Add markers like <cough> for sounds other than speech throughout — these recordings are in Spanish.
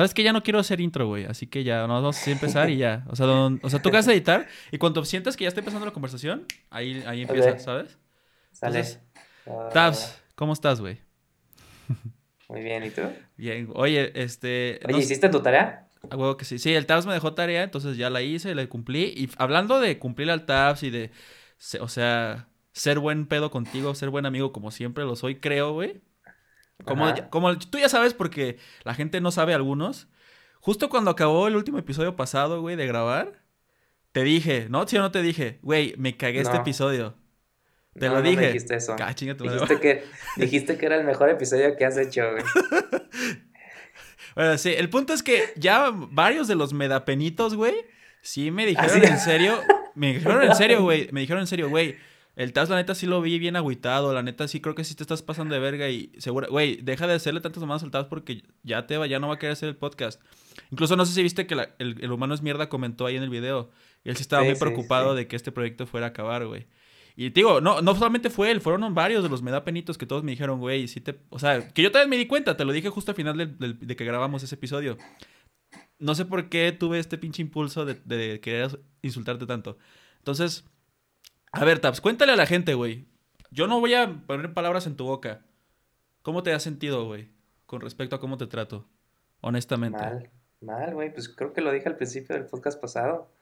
¿Sabes que Ya no quiero hacer intro, güey. Así que ya nos vamos a empezar y ya. O sea, o sea tú vas a editar y cuando sientas que ya está empezando la conversación, ahí, ahí empieza, ¿sabes? Entonces, Tabs, ¿cómo estás, güey? Muy bien, ¿y tú? Bien. Oye, este... Oye, ¿hiciste tu tarea? A huevo que sí. Sí, el Tabs me dejó tarea, entonces ya la hice, la cumplí. Y hablando de cumplir al Tabs y de... O sea, ser buen pedo contigo, ser buen amigo como siempre lo soy, creo, güey. Como, como tú ya sabes, porque la gente no sabe algunos. Justo cuando acabó el último episodio pasado, güey, de grabar, te dije, ¿no? Si o no te dije, güey, me cagué este episodio. Te lo dije. dijiste eso. Ah, dijiste, que, dijiste que era el mejor episodio que has hecho, güey. <laughs> bueno, sí, el punto es que ya varios de los medapenitos, güey, sí me dijeron en serio. Me dijeron en serio, güey. Me dijeron en serio, güey el Taz, la neta, sí lo vi bien agüitado. La neta, sí creo que sí te estás pasando de verga. Y seguro, güey, deja de hacerle tantas mamadas al Taz porque ya te va, ya no va a querer hacer el podcast. Incluso no sé si viste que el, humano es mierda comentó ahí en el video. Él sí estaba muy preocupado de que este proyecto fuera a acabar, güey. Y digo, no, no solamente fue él, fueron varios de los medapenitos que todos me dijeron, güey, sí te. O sea, que yo también me di cuenta, te lo dije justo al final de, que grabamos ese episodio. No sé por qué tuve este pinche impulso de, de querer insultarte tanto. Entonces, a ver, Taps, cuéntale a la gente, güey. Yo no voy a poner palabras en tu boca. ¿Cómo te has sentido, güey? Con respecto a cómo te trato. Honestamente. Mal, mal, güey. Pues creo que lo dije al principio del podcast pasado.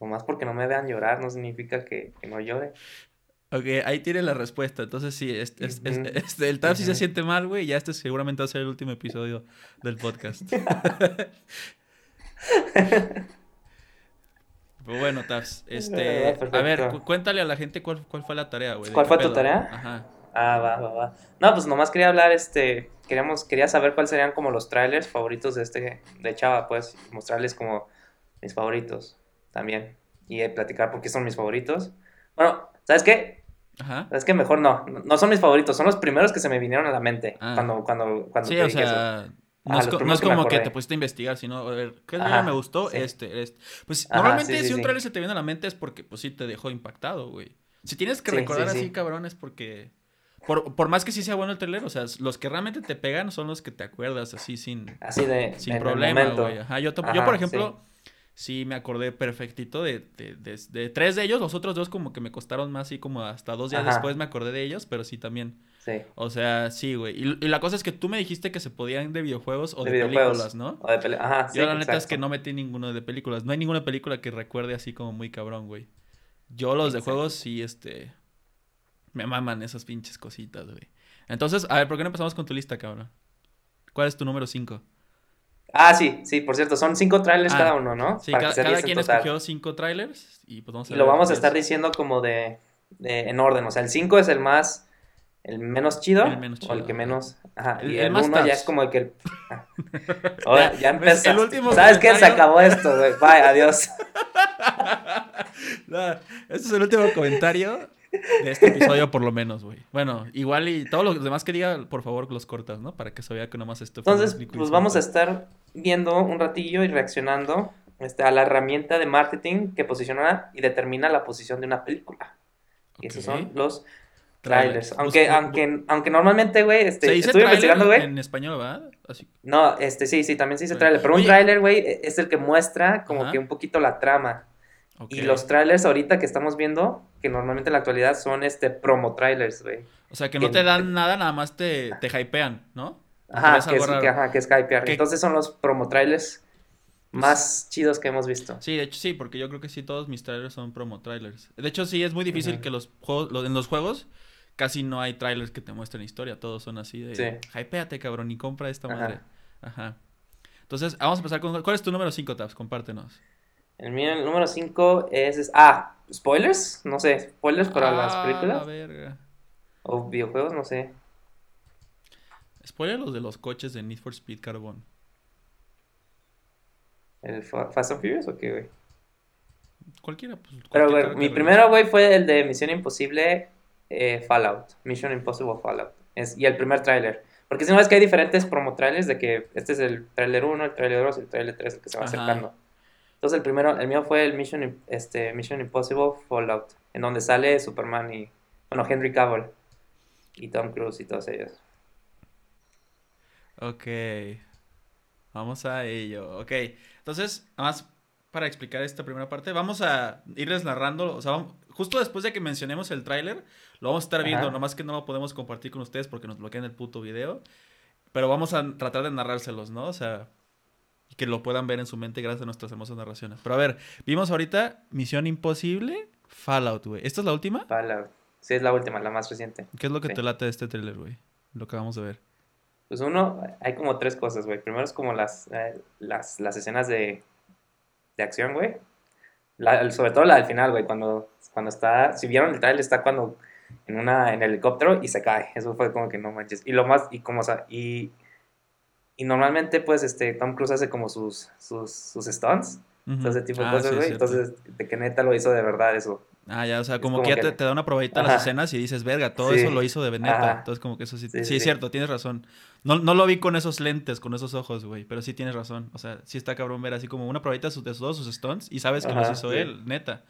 Nomás porque no me vean llorar no significa que, no llore. Ok, ahí tiene la respuesta. Entonces sí, este, el Taps sí se siente mal, güey. Ya este seguramente va a ser el último episodio del podcast. <laughs> <laughs> Pues bueno, Tabs, <laughs> este, a ver, cuéntale a la gente cuál, cuál fue la tarea, güey. ¿Cuál fue tu tarea? Ajá. Ah, va, va, va. No, pues nomás quería hablar, este, queríamos, quería saber cuáles serían como los trailers favoritos de este, de Chava, pues, mostrarles como mis favoritos también. Y platicar por qué son mis favoritos. Bueno, ¿sabes qué? Ajá. Es que mejor no, no son mis favoritos, son los primeros que se me vinieron a la mente ah. cuando, cuando, cuando sí, o sea, no, es, como que, te pusiste a investigar, sino, a ver, ¿qué me gustó? Este, este. Pues normalmente si un trailer se te viene a la mente es porque, pues sí, te dejó impactado, güey. Si tienes que recordar así, cabrón, es porque... Por, por, más que sí sea bueno el trailer, o sea, los que realmente te pegan son los que te acuerdas así sin... Así de... Sin problema, güey. Ajá, yo, yo, por ejemplo sí me acordé perfectito de, de, tres de ellos. Los otros dos como que me costaron más y como hasta dos días después me acordé de ellos, pero sí también. Sí. O sea, sí, güey. Y, la cosa es que tú me dijiste que se podían de videojuegos o de, películas, ¿no? O de Ajá, Yo la neta es que no metí ninguno de películas. No hay ninguna película que recuerde así como muy cabrón, güey. Yo los de juegos sí, este... Me maman esas pinches cositas, güey. Entonces, a ver, ¿por qué no empezamos con tu lista, cabrón? ¿Cuál es tu número 5? Ah, sí, sí, por cierto, son cinco trailers ah, cada uno, ¿no? Sí, cada, quien escogió cinco trailers y pues vamos a Y lo vamos a estar diciendo como de, en orden, o sea, el 5 es el más, el menos chido, el menos chido, o el que menos, ajá, y el 1 ya es como el que, <laughs> Oye, ya, ya pues, empezó, último ¿sabes qué? Se acabó esto, güey, bye, adiós. <laughs> no, este es el último comentario de este episodio por lo menos, güey. Bueno, igual y todos los demás que diga, por favor, los cortas, ¿no? Para que se vea que nomás esto Entonces, pues vamos a estar viendo un ratillo y reaccionando este, a la herramienta de marketing que posiciona y determina la posición de una película. Y esos son los trailers. Aunque, aunque, aunque normalmente, güey, este, estuve investigando, güey. En español, ¿verdad? No, este, sí, sí, también se dice trailer. Pero un trailer, güey, es el que muestra como que un poquito la trama. Y los trailers ahorita que estamos viendo, que normalmente en la actualidad son este promo trailers, güey. O sea, que no te dan nada, nada más te, te hypean, ¿no? Ajá, que es, que, ajá, que es hypear. Entonces son los promo trailers más chidos que hemos visto. Sí, de hecho sí, porque yo creo que sí todos mis trailers son promo trailers. De hecho sí es muy difícil que los juegos, en los juegos casi no hay trailers que te muestren historia, todos son así de sí. hypeate, cabrón, y compra esta madre. Ajá. Entonces, vamos a empezar con ¿cuál es tu número 5, Tabs? Compártenos. El mío, el número 5 es, Ah, spoilers. No sé, spoilers para las ah, películas. verga. O videojuegos, no sé. Spoiler los de los coches de Need for Speed Carbon. ¿El Fast and Furious o qué, güey? Cualquiera, pues. Pero, güey, mi primero, güey, fue el de Misión Imposible eh, Fallout. Mission Impossible Fallout. Es, y el primer tráiler. Porque si no es que hay diferentes promo trailers de que este es el tráiler 1, el tráiler 2 y el tráiler 3 el que se va acercando. Entonces el primero, el mío fue el Mission, este, Mission Impossible Fallout, en donde sale Superman y, bueno, Henry Cavill y Tom Cruise y todos ellos. Ok. Vamos a ello. Ok. Entonces, nada más para explicar esta primera parte, vamos a irles narrando, o sea, justo después de que mencionemos el tráiler, lo vamos a estar viendo, nomás que no lo podemos compartir con ustedes porque nos bloquean el puto video, pero vamos a tratar de narrárselos, ¿no? O sea, que lo puedan ver en su mente gracias a nuestras hermosas narraciones. Pero a ver, vimos ahorita Misión Imposible, Fallout, güey. ¿Esta es la última? Fallout. Sí, es la última, la más reciente. ¿Qué es lo que te late de este tráiler, güey? Lo que vamos de ver. Pues uno, hay como tres cosas, güey. Primero es como las, eh, las, las escenas de, de acción, güey. sobre todo la del final, güey, cuando, cuando está, si vieron el trailer, está cuando en una en el helicóptero y se cae. Eso fue como que no manches. Y lo más, y como, o sea, y, y normalmente, pues, este, Tom Cruise hace como sus, sus, sus stunts, ese tipo de ah, cosas, güey. Entonces, de que neta lo hizo de verdad eso. Ah, ya, o sea, como, que ya Te, da una probadita las escenas y dices, verga, todo eso lo hizo de Veneta. Entonces, como que eso sí. Sí, es cierto, tienes razón. No, no lo vi con esos lentes, con esos ojos, güey, pero sí tienes razón. O sea, sí está cabrón ver así como una probadita de todos sus stunts y sabes que los hizo él, neta.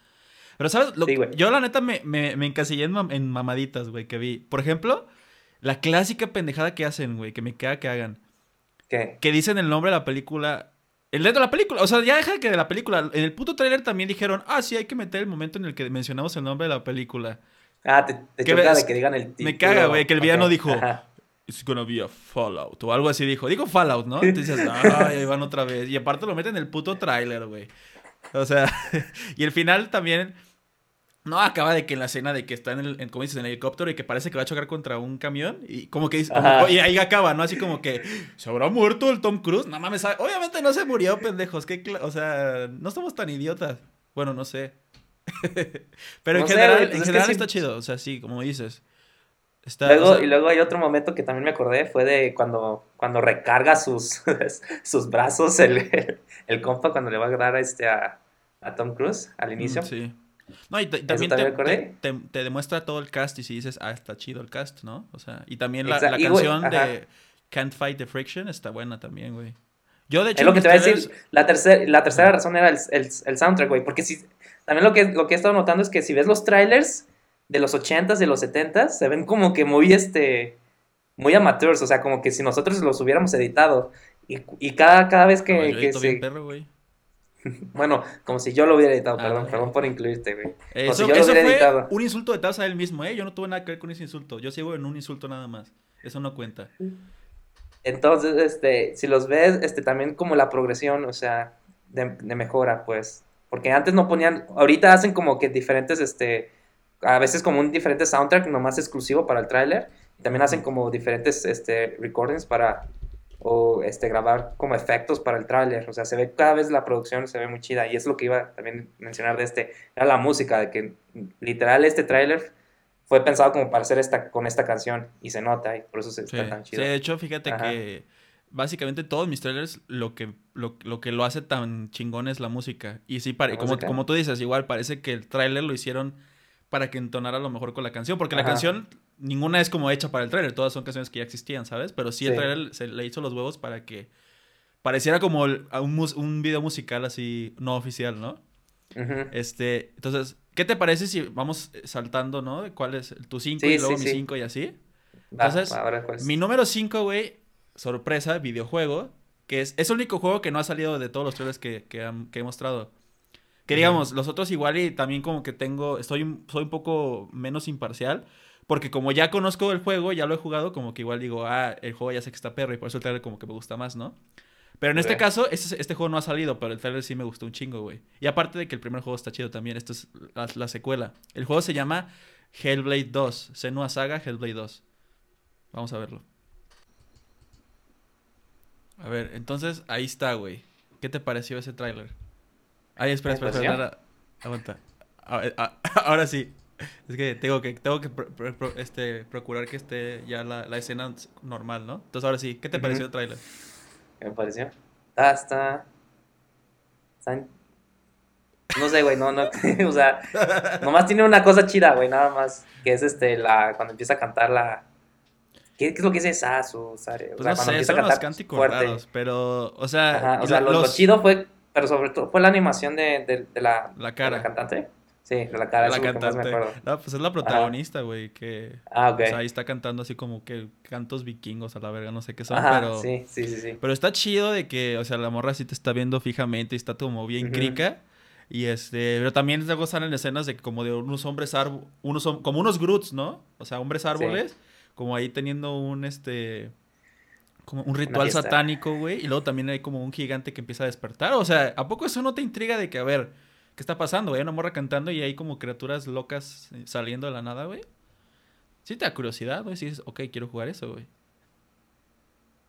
Pero, ¿sabes? yo, la neta, me, me, me encasillé en, mamaditas, güey, que vi. Por ejemplo, la clásica pendejada que hacen, güey, que me queda que hagan. ¿Qué? Que dicen el nombre de la película el de la película, o sea, ya deja que de la película. En el puto trailer también dijeron, ah, sí, hay que meter el momento en el que mencionamos el nombre de la película. Ah, te, te choca de que digan el título. Me caga, güey, que el villano dijo, it's gonna be a Fallout, o algo así dijo. Digo Fallout, ¿no? Entonces dices, ay, ahí van otra vez. Y aparte lo meten en el puto trailer, güey. O sea, <laughs> y el final también no, acaba de que en la escena de que está en el, en, como dices, en el helicóptero y que parece que va a chocar contra un camión y como que dice, y ahí acaba, ¿no? Así como que, ¿se habrá muerto el Tom Cruise? No mames, obviamente no se murió, pendejos, que, o sea, no somos tan idiotas. Bueno, no sé. <laughs> Pero en general, pues en general está chido, o sea, sí, como dices. luego, y luego hay otro momento que también me acordé, fue de cuando, cuando recarga sus, <laughs> sus brazos el, <laughs> el, compa cuando le va a dar este a, a Tom Cruise al inicio. Sí. No, y también te, te, demuestra todo el cast y si dices, ah, está chido el cast, ¿no? O sea, y también la, la canción de Can't Fight the Friction está buena también, güey. Yo, de hecho, es lo que te voy a decir. La, tercer, la tercera razón era el, el, el, soundtrack, güey. Porque si. También lo que, lo que he estado notando es que si ves los trailers de los 80s, de los 70s, se ven como que muy, este. Muy amateurs. O sea, como que si nosotros los hubiéramos editado. Y, y cada, cada vez que. que se, perro, güey. Bueno, como si yo lo hubiera editado, perdón, ah, perdón por incluirte, güey. Eso, fue un insulto de Taz a él mismo, ¿eh? Yo no tuve nada que ver con ese insulto. Yo sigo en un insulto nada más. Eso no cuenta. Entonces, este, si los ves, este, también como la progresión, o sea, de, mejora, pues. Porque antes no ponían, ahorita hacen como que diferentes, este, a veces como un diferente soundtrack nomás exclusivo para el tráiler. También hacen como diferentes, este, recordings para o este, grabar como efectos para el tráiler. O sea, se ve cada vez la producción se ve muy chida. Y es lo que iba también a mencionar de este, era la música, de que literal este tráiler fue pensado como para hacer esta, con esta canción y se nota y por eso se está tan chido. Sí, de hecho, fíjate que básicamente todos mis trailers lo que lo, que lo hace tan chingón es la música. Y sí, como, como tú dices, igual parece que el tráiler lo hicieron para que entonara lo mejor con la canción, porque la canción ninguna es como hecha para el trailer, todas son canciones que ya existían, ¿sabes? Pero sí, el trailer se le hizo los huevos para que pareciera como un, un video musical así no oficial, ¿no? Este, entonces, ¿qué te parece si vamos saltando, ¿no? ¿Cuál es tu 5 y luego mi 5 y así? Entonces, mi número 5, güey, sorpresa, videojuego, que es, es el único juego que no ha salido de todos los trailers que, que, he mostrado. Que digamos, los otros igual y también como que tengo, estoy, soy un poco menos imparcial, porque como ya conozco el juego, ya lo he jugado, como que igual digo, ah, el juego ya sé que está perro y por eso el trailer como que me gusta más, ¿no? Pero en este caso, este, este, juego no ha salido, pero el trailer sí me gustó un chingo, güey. Y aparte de que el primer juego está chido también, esto es la, secuela. El juego se llama Hellblade 2, Senua Saga Hellblade 2. Vamos a verlo. A ver, entonces ahí está, güey. ¿Qué te pareció ese tráiler? Ay, espera, espera, espera. Aguanta. <laughs> ahora sí. Es que tengo que, tengo que este, procurar que esté ya la, la, escena normal, ¿no? Entonces ahora sí, ¿qué te pareció el tráiler? ¿Qué me pareció? Ah, está... No sé, güey, no, no, <laughs> o sea, nomás tiene una cosa chida, güey, nada más, que es este, la, cuando empieza a cantar la... ¿Qué, es lo que dice Sasu, Sare? O pues sea, no cuando sé, empieza a cantar cánticos raros, pero, o sea... o sea, lo, chido fue, pero sobre todo, fue la animación de, de, de la, la cara. De la cantante. Sí, la cara, la me cantante. acuerdo. No, pues es la protagonista, güey, que... Ah, ok. O sea, ahí está cantando así como que cantos vikingos a la verga, no sé qué son, Ajá, pero... sí, sí, sí, sí. Pero está chido de que, o sea, la morra sí te está viendo fijamente y está como bien crica. Y este, pero también luego salen escenas de como de unos hombres árboles, unos, como unos Groots, ¿no? O sea, hombres árboles, como ahí teniendo un, este, como un ritual satánico, güey. Y luego también hay como un gigante que empieza a despertar. O sea, ¿a poco eso no te intriga de que, a ver, ¿qué está pasando? Hay una morra cantando y hay como criaturas locas eh, saliendo de la nada, güey. Sí te da curiosidad, güey. Si dices, ok, quiero jugar eso, güey.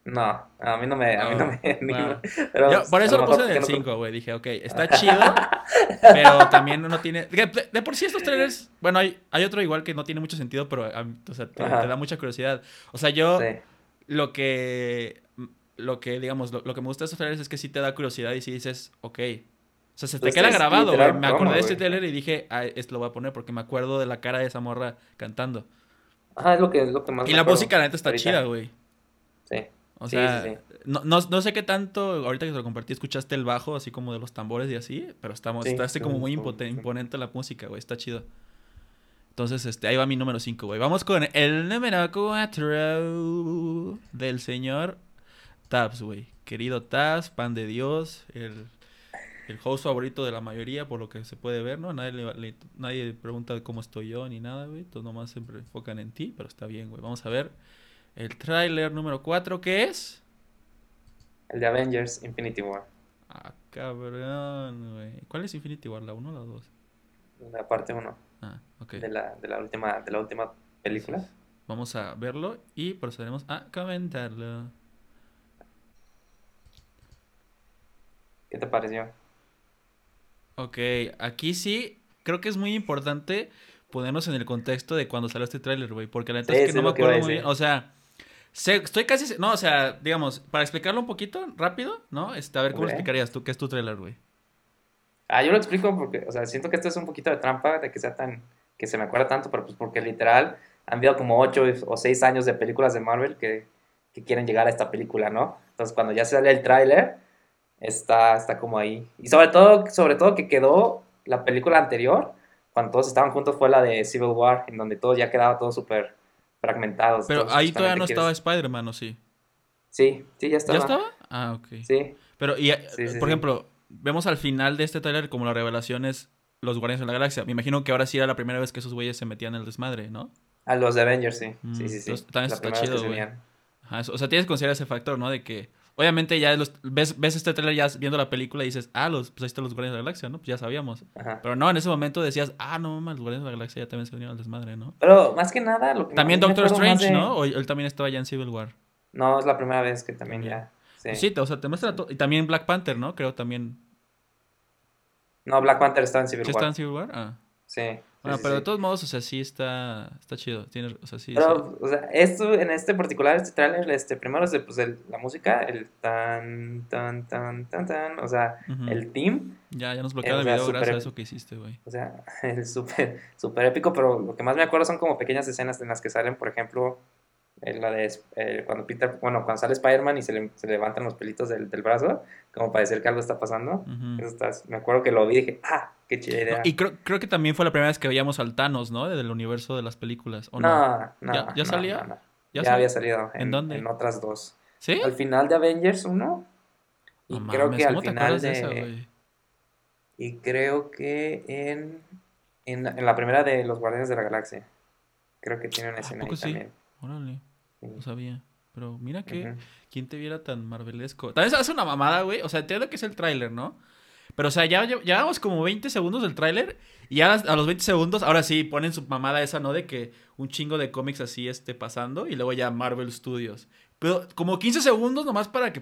No, a mí no me, a mí no me <laughs> anima. Pero Yo por eso lo puse en el porque no- 5, güey. Dije, ok, está <laughs> chido, pero también no tiene... De, por sí estos trailers... Bueno, hay, hay otro igual que no tiene mucho sentido, pero o sea, te, da mucha curiosidad. O sea, yo Sí. lo que... Lo que, digamos, lo, lo que me gusta de estos trailers es que sí te da curiosidad y sí dices, ok. O sea, se te Pues queda grabado, güey. Me acordé de este trailer y dije, ah, esto lo voy a poner porque me acuerdo de la cara de esa morra cantando. Ajá, es lo que, es lo que más Y me la música, la neta, está ahorita. chida, güey. Sí. O Sí, sea, sí, No, no, no sé qué tanto, ahorita que te lo compartí, escuchaste el bajo, así como de los tambores y así, pero estamos, Sí, está así como sí, muy sí, sí. imponente la música, güey, está chido. Entonces, este, ahí va mi número 5, güey. Vamos con el número 4 del señor Tabs, güey. Querido Tabs, pan de Dios, el, el host favorito de la mayoría, por lo que se puede ver, ¿no? Nadie, le- le- nadie pregunta cómo estoy yo ni nada, güey. Todos nomás siempre enfocan en ti, pero está bien, güey. Vamos a ver el tráiler número 4, ¿qué es? El de Avengers Infinity War. Ah, cabrón, güey. ¿Cuál es Infinity War? ¿La 1 o la 2? La parte 1 Ah, ok. de la, de la última, de la última película. Entonces, Vamos a verlo y procederemos a comentarlo. ¿Qué te pareció? Ok, aquí sí, creo que es muy importante ponernos en el contexto de cuando salió este tráiler, güey, porque la neta Sí, es que no me que acuerdo muy bien. O sea, estoy casi, no, o sea, digamos, para explicarlo un poquito rápido, ¿no? Este, a ver, ¿cómo lo Ok. explicarías tú? ¿Qué es tu tráiler, güey? Ah, yo lo explico porque, o sea, siento que esto es un poquito de trampa de que sea tan, que se me acuerda tanto, pero pues porque literal han habido como 8 o 6 años de películas de Marvel que, que quieren llegar a esta película, ¿no? Entonces cuando ya sale el tráiler, está, está como ahí. Y sobre todo, sobre todo que quedó la película anterior, cuando todos estaban juntos, fue la de Civil War, en donde todo ya quedaba todo súper fragmentado. Pero ahí todavía no quieres- estaba Spider-Man, ¿o sí? Sí, sí, ya estaba. ¿Ya estaba? Ah, ok. Sí, Pero, y, eh, Sí, sí, por sí. ejemplo, vemos al final de este tráiler como la revelación es los Guardianes de la Galaxia. Me imagino que ahora sí era la primera vez que esos güeyes se metían en el desmadre, ¿no? a los de Avengers, sí. Mm, sí, sí, sí. entonces, también La está chido, güey. Ajá, o sea, tienes que considerar ese factor, ¿no? De que, obviamente, ya los- ves, ves este tráiler ya viendo la película y dices, ah, los, pues ahí están los Guardianes de la Galaxia, ¿no? Pues ya sabíamos. Ajá. Pero no, en ese momento decías, ah, no, mames, los Guardianes de la Galaxia ya también se unieron al desmadre, ¿no? Pero más que nada, lo que También Doctor Strange, de- ¿no? O él también estaba ya en Civil War. No, es la primera vez que también ya. Sí. Pues Sí, o sea, te muestra todo. Y también Black Panther, ¿no? Creo también. No, Black Panther está en Civil ¿Sí War. está en Civil War? Ah. Sí. Bueno, pero de todos modos, o sea, sí está, está chido. Tiene, o sea, sí, sí. Pero, o sea, esto, en este particular, este tráiler, este, primero pues, el- la música, el tan, tan, tan, tan, tan, o sea, el team, Ya, ya nos bloquearon el video gracias a eso que hiciste, güey. o sea, <laughs> es súper, súper épico, pero lo que más me acuerdo son como pequeñas escenas en las que salen, por ejemplo, la de, eh, cuando Peter, bueno, cuando sale Spider-Man y se, le, se levantan los pelitos del, del brazo, como para decir que algo está pasando, Ujú. Eso está- me acuerdo que lo vi y dije, ah, qué chida idea. No, y creo, creo que también fue la primera vez que veíamos al Thanos, ¿no? Del universo de las películas. ¿o no? No, no, ¿Ya- ya salía? no. ¿Ya había salido. ¿En En, dónde? En otras dos. ¿Sí? Al final de Avengers 1. Y creo mames, que al ¿cómo te final de. y creo que en, en, en la primera de Los Guardianes de la Galaxia. Creo que tiene una ¿A escena ahí sí? también. Órale. No sabía. Pero mira que. ¿quién te viera tan marvelesco? También se hace una mamada, güey. O sea, entiendo que es el tráiler, ¿no? Pero, o sea, ya lle- llevamos como 20 segundos del tráiler y ya a los 20 segundos, ahora sí, ponen su mamada esa, ¿no? De que un chingo de cómics así esté pasando y luego ya Marvel Studios. Pero como 15 segundos nomás para que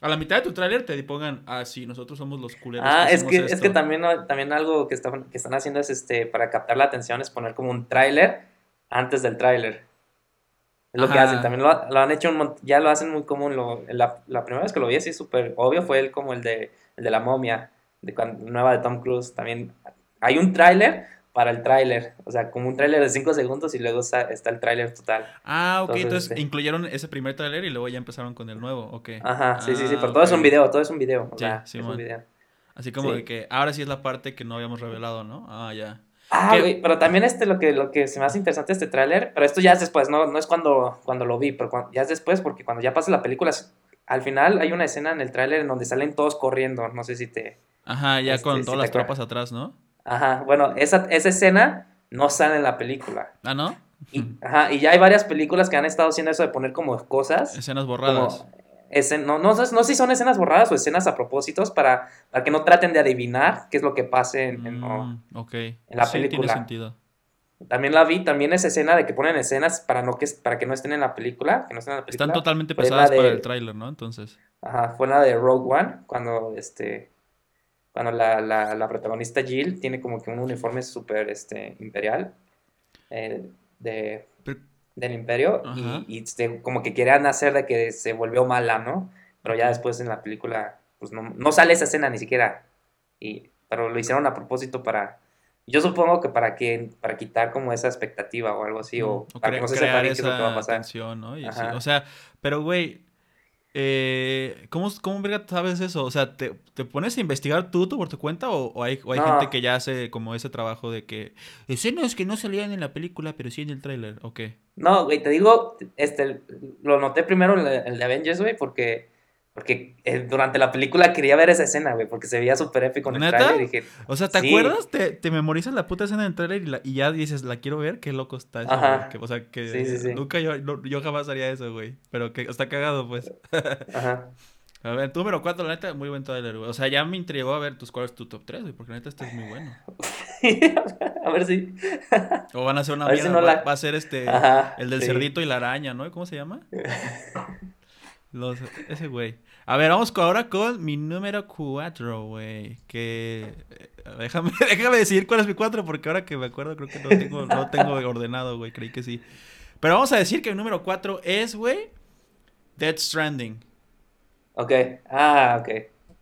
a la mitad de tu tráiler te pongan, ah, sí, nosotros somos los culeros. Ah, es hacemos que, es esto". que también, ¿no? también algo que, están que están haciendo es este para captar la atención es poner como un tráiler antes del tráiler. Es lo que hacen. También lo, lo han hecho un mont- ya lo hacen muy común. Lo, la, la primera vez que lo vi así súper obvio fue el como el de, el de la momia, de cuando, nueva de Tom Cruise. También hay un tráiler para el tráiler. O sea, como un tráiler de 5 segundos y luego está, está el tráiler total. Ah, ok, Entonces, entonces este- incluyeron ese primer tráiler y luego ya empezaron con el nuevo, ok. Ajá, sí, sí, sí. Ah, Pero todo es un video, todo es un video. O Sí, sea, es Simón. un video. Así como Sí. de que ahora sí es la parte que no habíamos revelado, ¿no? Ah, ya. Ah, güey, pero también este, lo que, lo que se me hace interesante este tráiler, pero esto ya es después, no, no es cuando, cuando lo vi, pero ya es después, porque cuando ya pasa la película, al final hay una escena en el tráiler en donde salen todos corriendo, no sé si te... Ajá, ya con este, todas las tropas atrás, ¿no? Ajá, bueno, esa, esa escena no sale en la película. Ah, ¿no? Y, <laughs> ajá, y ya hay varias películas que han estado haciendo eso de poner como cosas. Escenas borradas. No, no, sé si son escenas borradas o escenas a propósitos para, para que no traten de adivinar qué es lo que pase en, en, mm, la película. Tiene sentido. También la vi, también esa escena de que ponen escenas para no que para que no estén en la película, que no estén en la película. Están totalmente pesadas para el tráiler, ¿no? Entonces. Ajá, fue la de Rogue One, cuando este cuando la, la, la protagonista Jill tiene como que un uniforme súper este, imperial. Eh, de, del imperio y, como que querían hacer de que se volvió mala, ¿no? Pero ya después en la película, pues no, no sale esa escena ni siquiera. Y, pero lo hicieron a propósito para, yo supongo que para que para quitar como esa expectativa o algo así, o, para que no se sepa qué es lo que va a pasar. ¿no? o sea, pero güey, eh, ¿cómo, ¿Cómo verga sabes eso? O sea, ¿te, te pones a investigar tú, tú por tu cuenta o, hay, hay gente que ya hace como ese trabajo de que escenas que no salían en la película pero sí en el tráiler? ¿O qué? No, güey, te digo, este, lo noté primero en el de Avengers, güey, porque porque eh, durante la película quería ver esa escena, güey, porque se veía súper épico en el trailer. dije, o sea, ¿te acuerdas? Te, te, memorizas la puta escena del trailer y, ya dices, la quiero ver, qué loco está eso, Ajá. o sea, que nunca yo, yo jamás haría eso, güey. Pero que está cagado, pues. <laughs> Ajá. A ver, tu número 4, la neta, muy buen trailer, güey. O sea, ya me intrigó a ver tus cuál es tu top 3, güey, porque la neta este es muy bueno. <laughs> a ver si. <laughs> o van a hacer una mierda, va, a ser este, el del cerdito y la araña, ¿no? ¿Cómo se llama? Los, ese güey. A ver, vamos ahora con mi número 4, güey. Que. Eh, déjame, <laughs> déjame decir cuál es mi 4, porque ahora que me acuerdo, creo que no tengo, no tengo ordenado, güey. Creí que sí. Pero vamos a decir que mi número 4 es, güey. Dead Stranding. Ok. Ah, ok.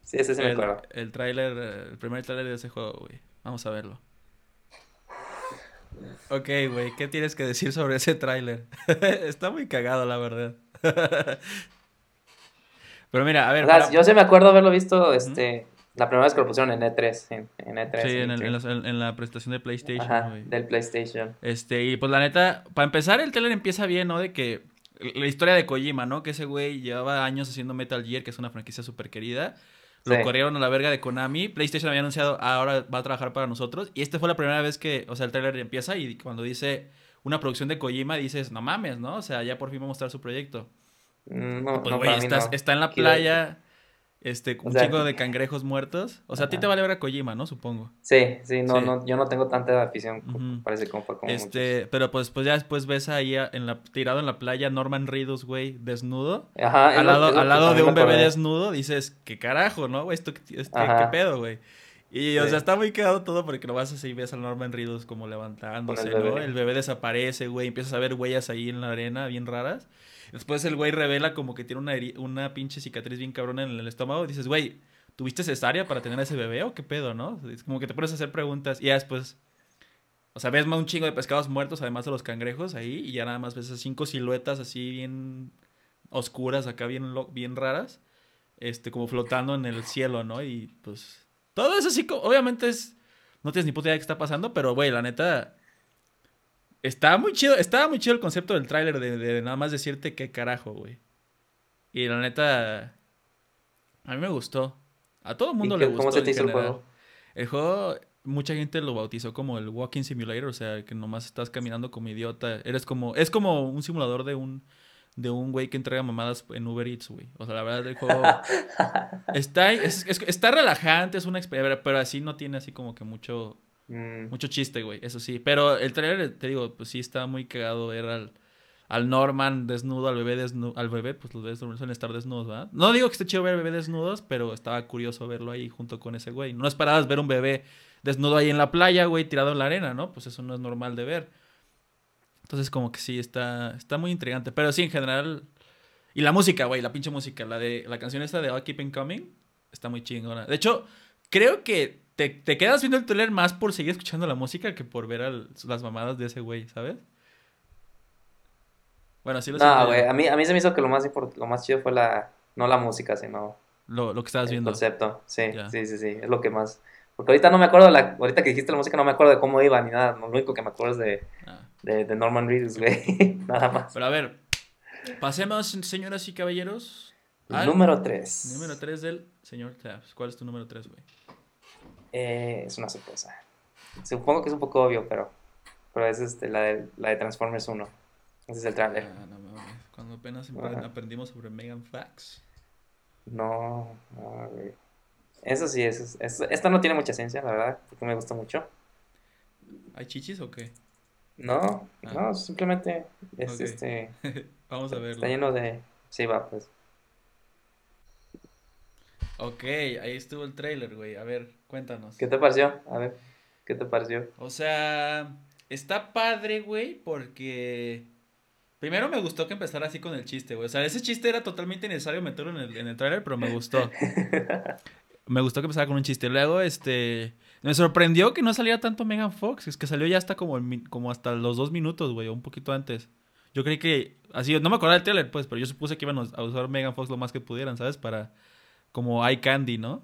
Sí, ese sí me acuerdo. El tráiler, el primer tráiler de ese juego, güey. Vamos a verlo. Ok, güey, ¿qué tienes que decir sobre ese tráiler? <laughs> Está muy cagado, la verdad. <laughs> Pero mira, a ver. Yo sí me acuerdo haberlo visto este, la primera vez que lo pusieron en E3. En, E3 sí, en, la, presentación de PlayStation. Ajá, del PlayStation. Este, y pues la neta, para empezar, el trailer empieza bien, ¿no? De que la historia de Kojima, ¿no? Que ese güey llevaba años haciendo Metal Gear, que es una franquicia súper querida. Lo corrieron a la verga de Konami. PlayStation había anunciado, ahora va a trabajar para nosotros. Y esta fue la primera vez que, o sea, el trailer empieza y cuando dice una producción de Kojima, dices, no mames, ¿no? O sea, ya por fin va a mostrar su proyecto. Mm, no, pues, güey, está en la playa, este, un chico de cangrejos muertos. O sea, a ti te vale ver a Kojima, ¿no? Supongo. Sí, sí, no, no, yo no tengo tanta afición, parece como fue como Este, pero pues, pues ya después ves ahí en la, tirado en la playa Norman Reedus, güey, desnudo. Ajá. Al lado, al lado de un bebé desnudo, dices, qué carajo, ¿no? Esto, este, qué pedo, güey. Y, o sea, está muy quedado todo porque lo vas así, ves a Norman Reedus como levantándose, ¿no? El bebé desaparece, güey, empiezas a ver huellas ahí en la arena bien raras. Después el güey revela como que tiene una, una pinche cicatriz bien cabrona en el estómago. Y dices, güey, ¿tuviste cesárea para tener a ese bebé o qué pedo, no? Es como que te pones a hacer preguntas y ya después. O sea, ves más un chingo de pescados muertos, además de los cangrejos ahí, y ya nada más ves esas cinco siluetas así bien oscuras, acá bien, bien raras, este, como flotando en el cielo, ¿no? Y pues. Todo eso así, obviamente es. No tienes ni puta idea de qué está pasando, pero güey, la neta estaba muy chido, estaba muy chido el concepto del tráiler de, nada más decirte qué carajo, güey. Y la neta, a mí me gustó. A todo el mundo le gustó. ¿Cómo se te hizo el juego? El juego, mucha gente lo bautizó como el Walking Simulator, o sea, que nomás estás caminando como idiota. Eres como, es como un simulador de un, de un güey que entrega mamadas en Uber Eats, güey. O sea, la verdad, el juego <laughs> está, está relajante, es una experiencia, pero así no tiene así como que mucho Mm. Mucho chiste, güey, eso sí. Pero el trailer, te digo, pues sí está muy cagado ver al, al Norman desnudo, al bebé desnudo. Al bebé, pues los bebés suelen estar desnudos, ¿verdad? No digo que esté chido ver bebé desnudos, pero estaba curioso verlo ahí junto con ese güey. No esperabas ver un bebé desnudo ahí en la playa, güey, tirado en la arena, ¿no? Pues eso no es normal de ver. Entonces, como que sí, está, está muy intrigante. Pero sí, en general. Y la música, güey, la pinche música. La de la canción esta de All Keeping Coming. Está muy chingona. De hecho, creo que te, quedas viendo el trailer más por seguir escuchando la música que por ver las mamadas de ese güey, ¿sabes? Bueno, así lo No, güey, a mí, a mí se me hizo que lo más, lo más chido fue la, no la música, sino... Lo, lo que estabas el viendo. concepto, sí, sí, sí, sí, es lo que más, Porque ahorita no me acuerdo, la, ahorita que dijiste la música no me acuerdo de cómo iba ni nada. Lo único que me acuerdo es de, Ah. de, de Norman Reedus, güey. <laughs> nada más. Pero a ver, pasemos, señoras y caballeros. al Número 3. número 3 del señor Tabs. ¿Cuál es tu número 3, güey? Eh, es una sorpresa. Supongo que es un poco obvio, pero, pero es este, la, de, la de Transformers 1. Ese es el trailer. Ah, no mames. Cuando apenas Ajá. aprendimos sobre Megan Fax. No, no, güey. Eso sí, eso, es- eso- esta no tiene mucha ciencia, la verdad, porque me gustó mucho. ¿Hay chichis o qué? No, Ah. no, simplemente es este. <laughs> Vamos a verlo. Está lleno de. Sí, va, pues. Ok, ahí estuvo el trailer, güey. A ver, cuéntanos. ¿Qué te pareció? A ver, ¿qué te pareció? O sea, está padre, güey, porque... Primero me gustó que empezara así con el chiste, güey. O sea, ese chiste era totalmente necesario meterlo en el, en el trailer, pero me gustó. <laughs> Me gustó que empezara con un chiste. Luego, este... Me sorprendió que no saliera tanto Megan Fox. Es que salió ya hasta como, como hasta los dos minutos, güey, o un poquito antes. Yo creí que... Así, no me acordaba del trailer, pues, pero yo supuse que iban a usar Megan Fox lo más que pudieran, ¿sabes? Para... Como eye candy, ¿no?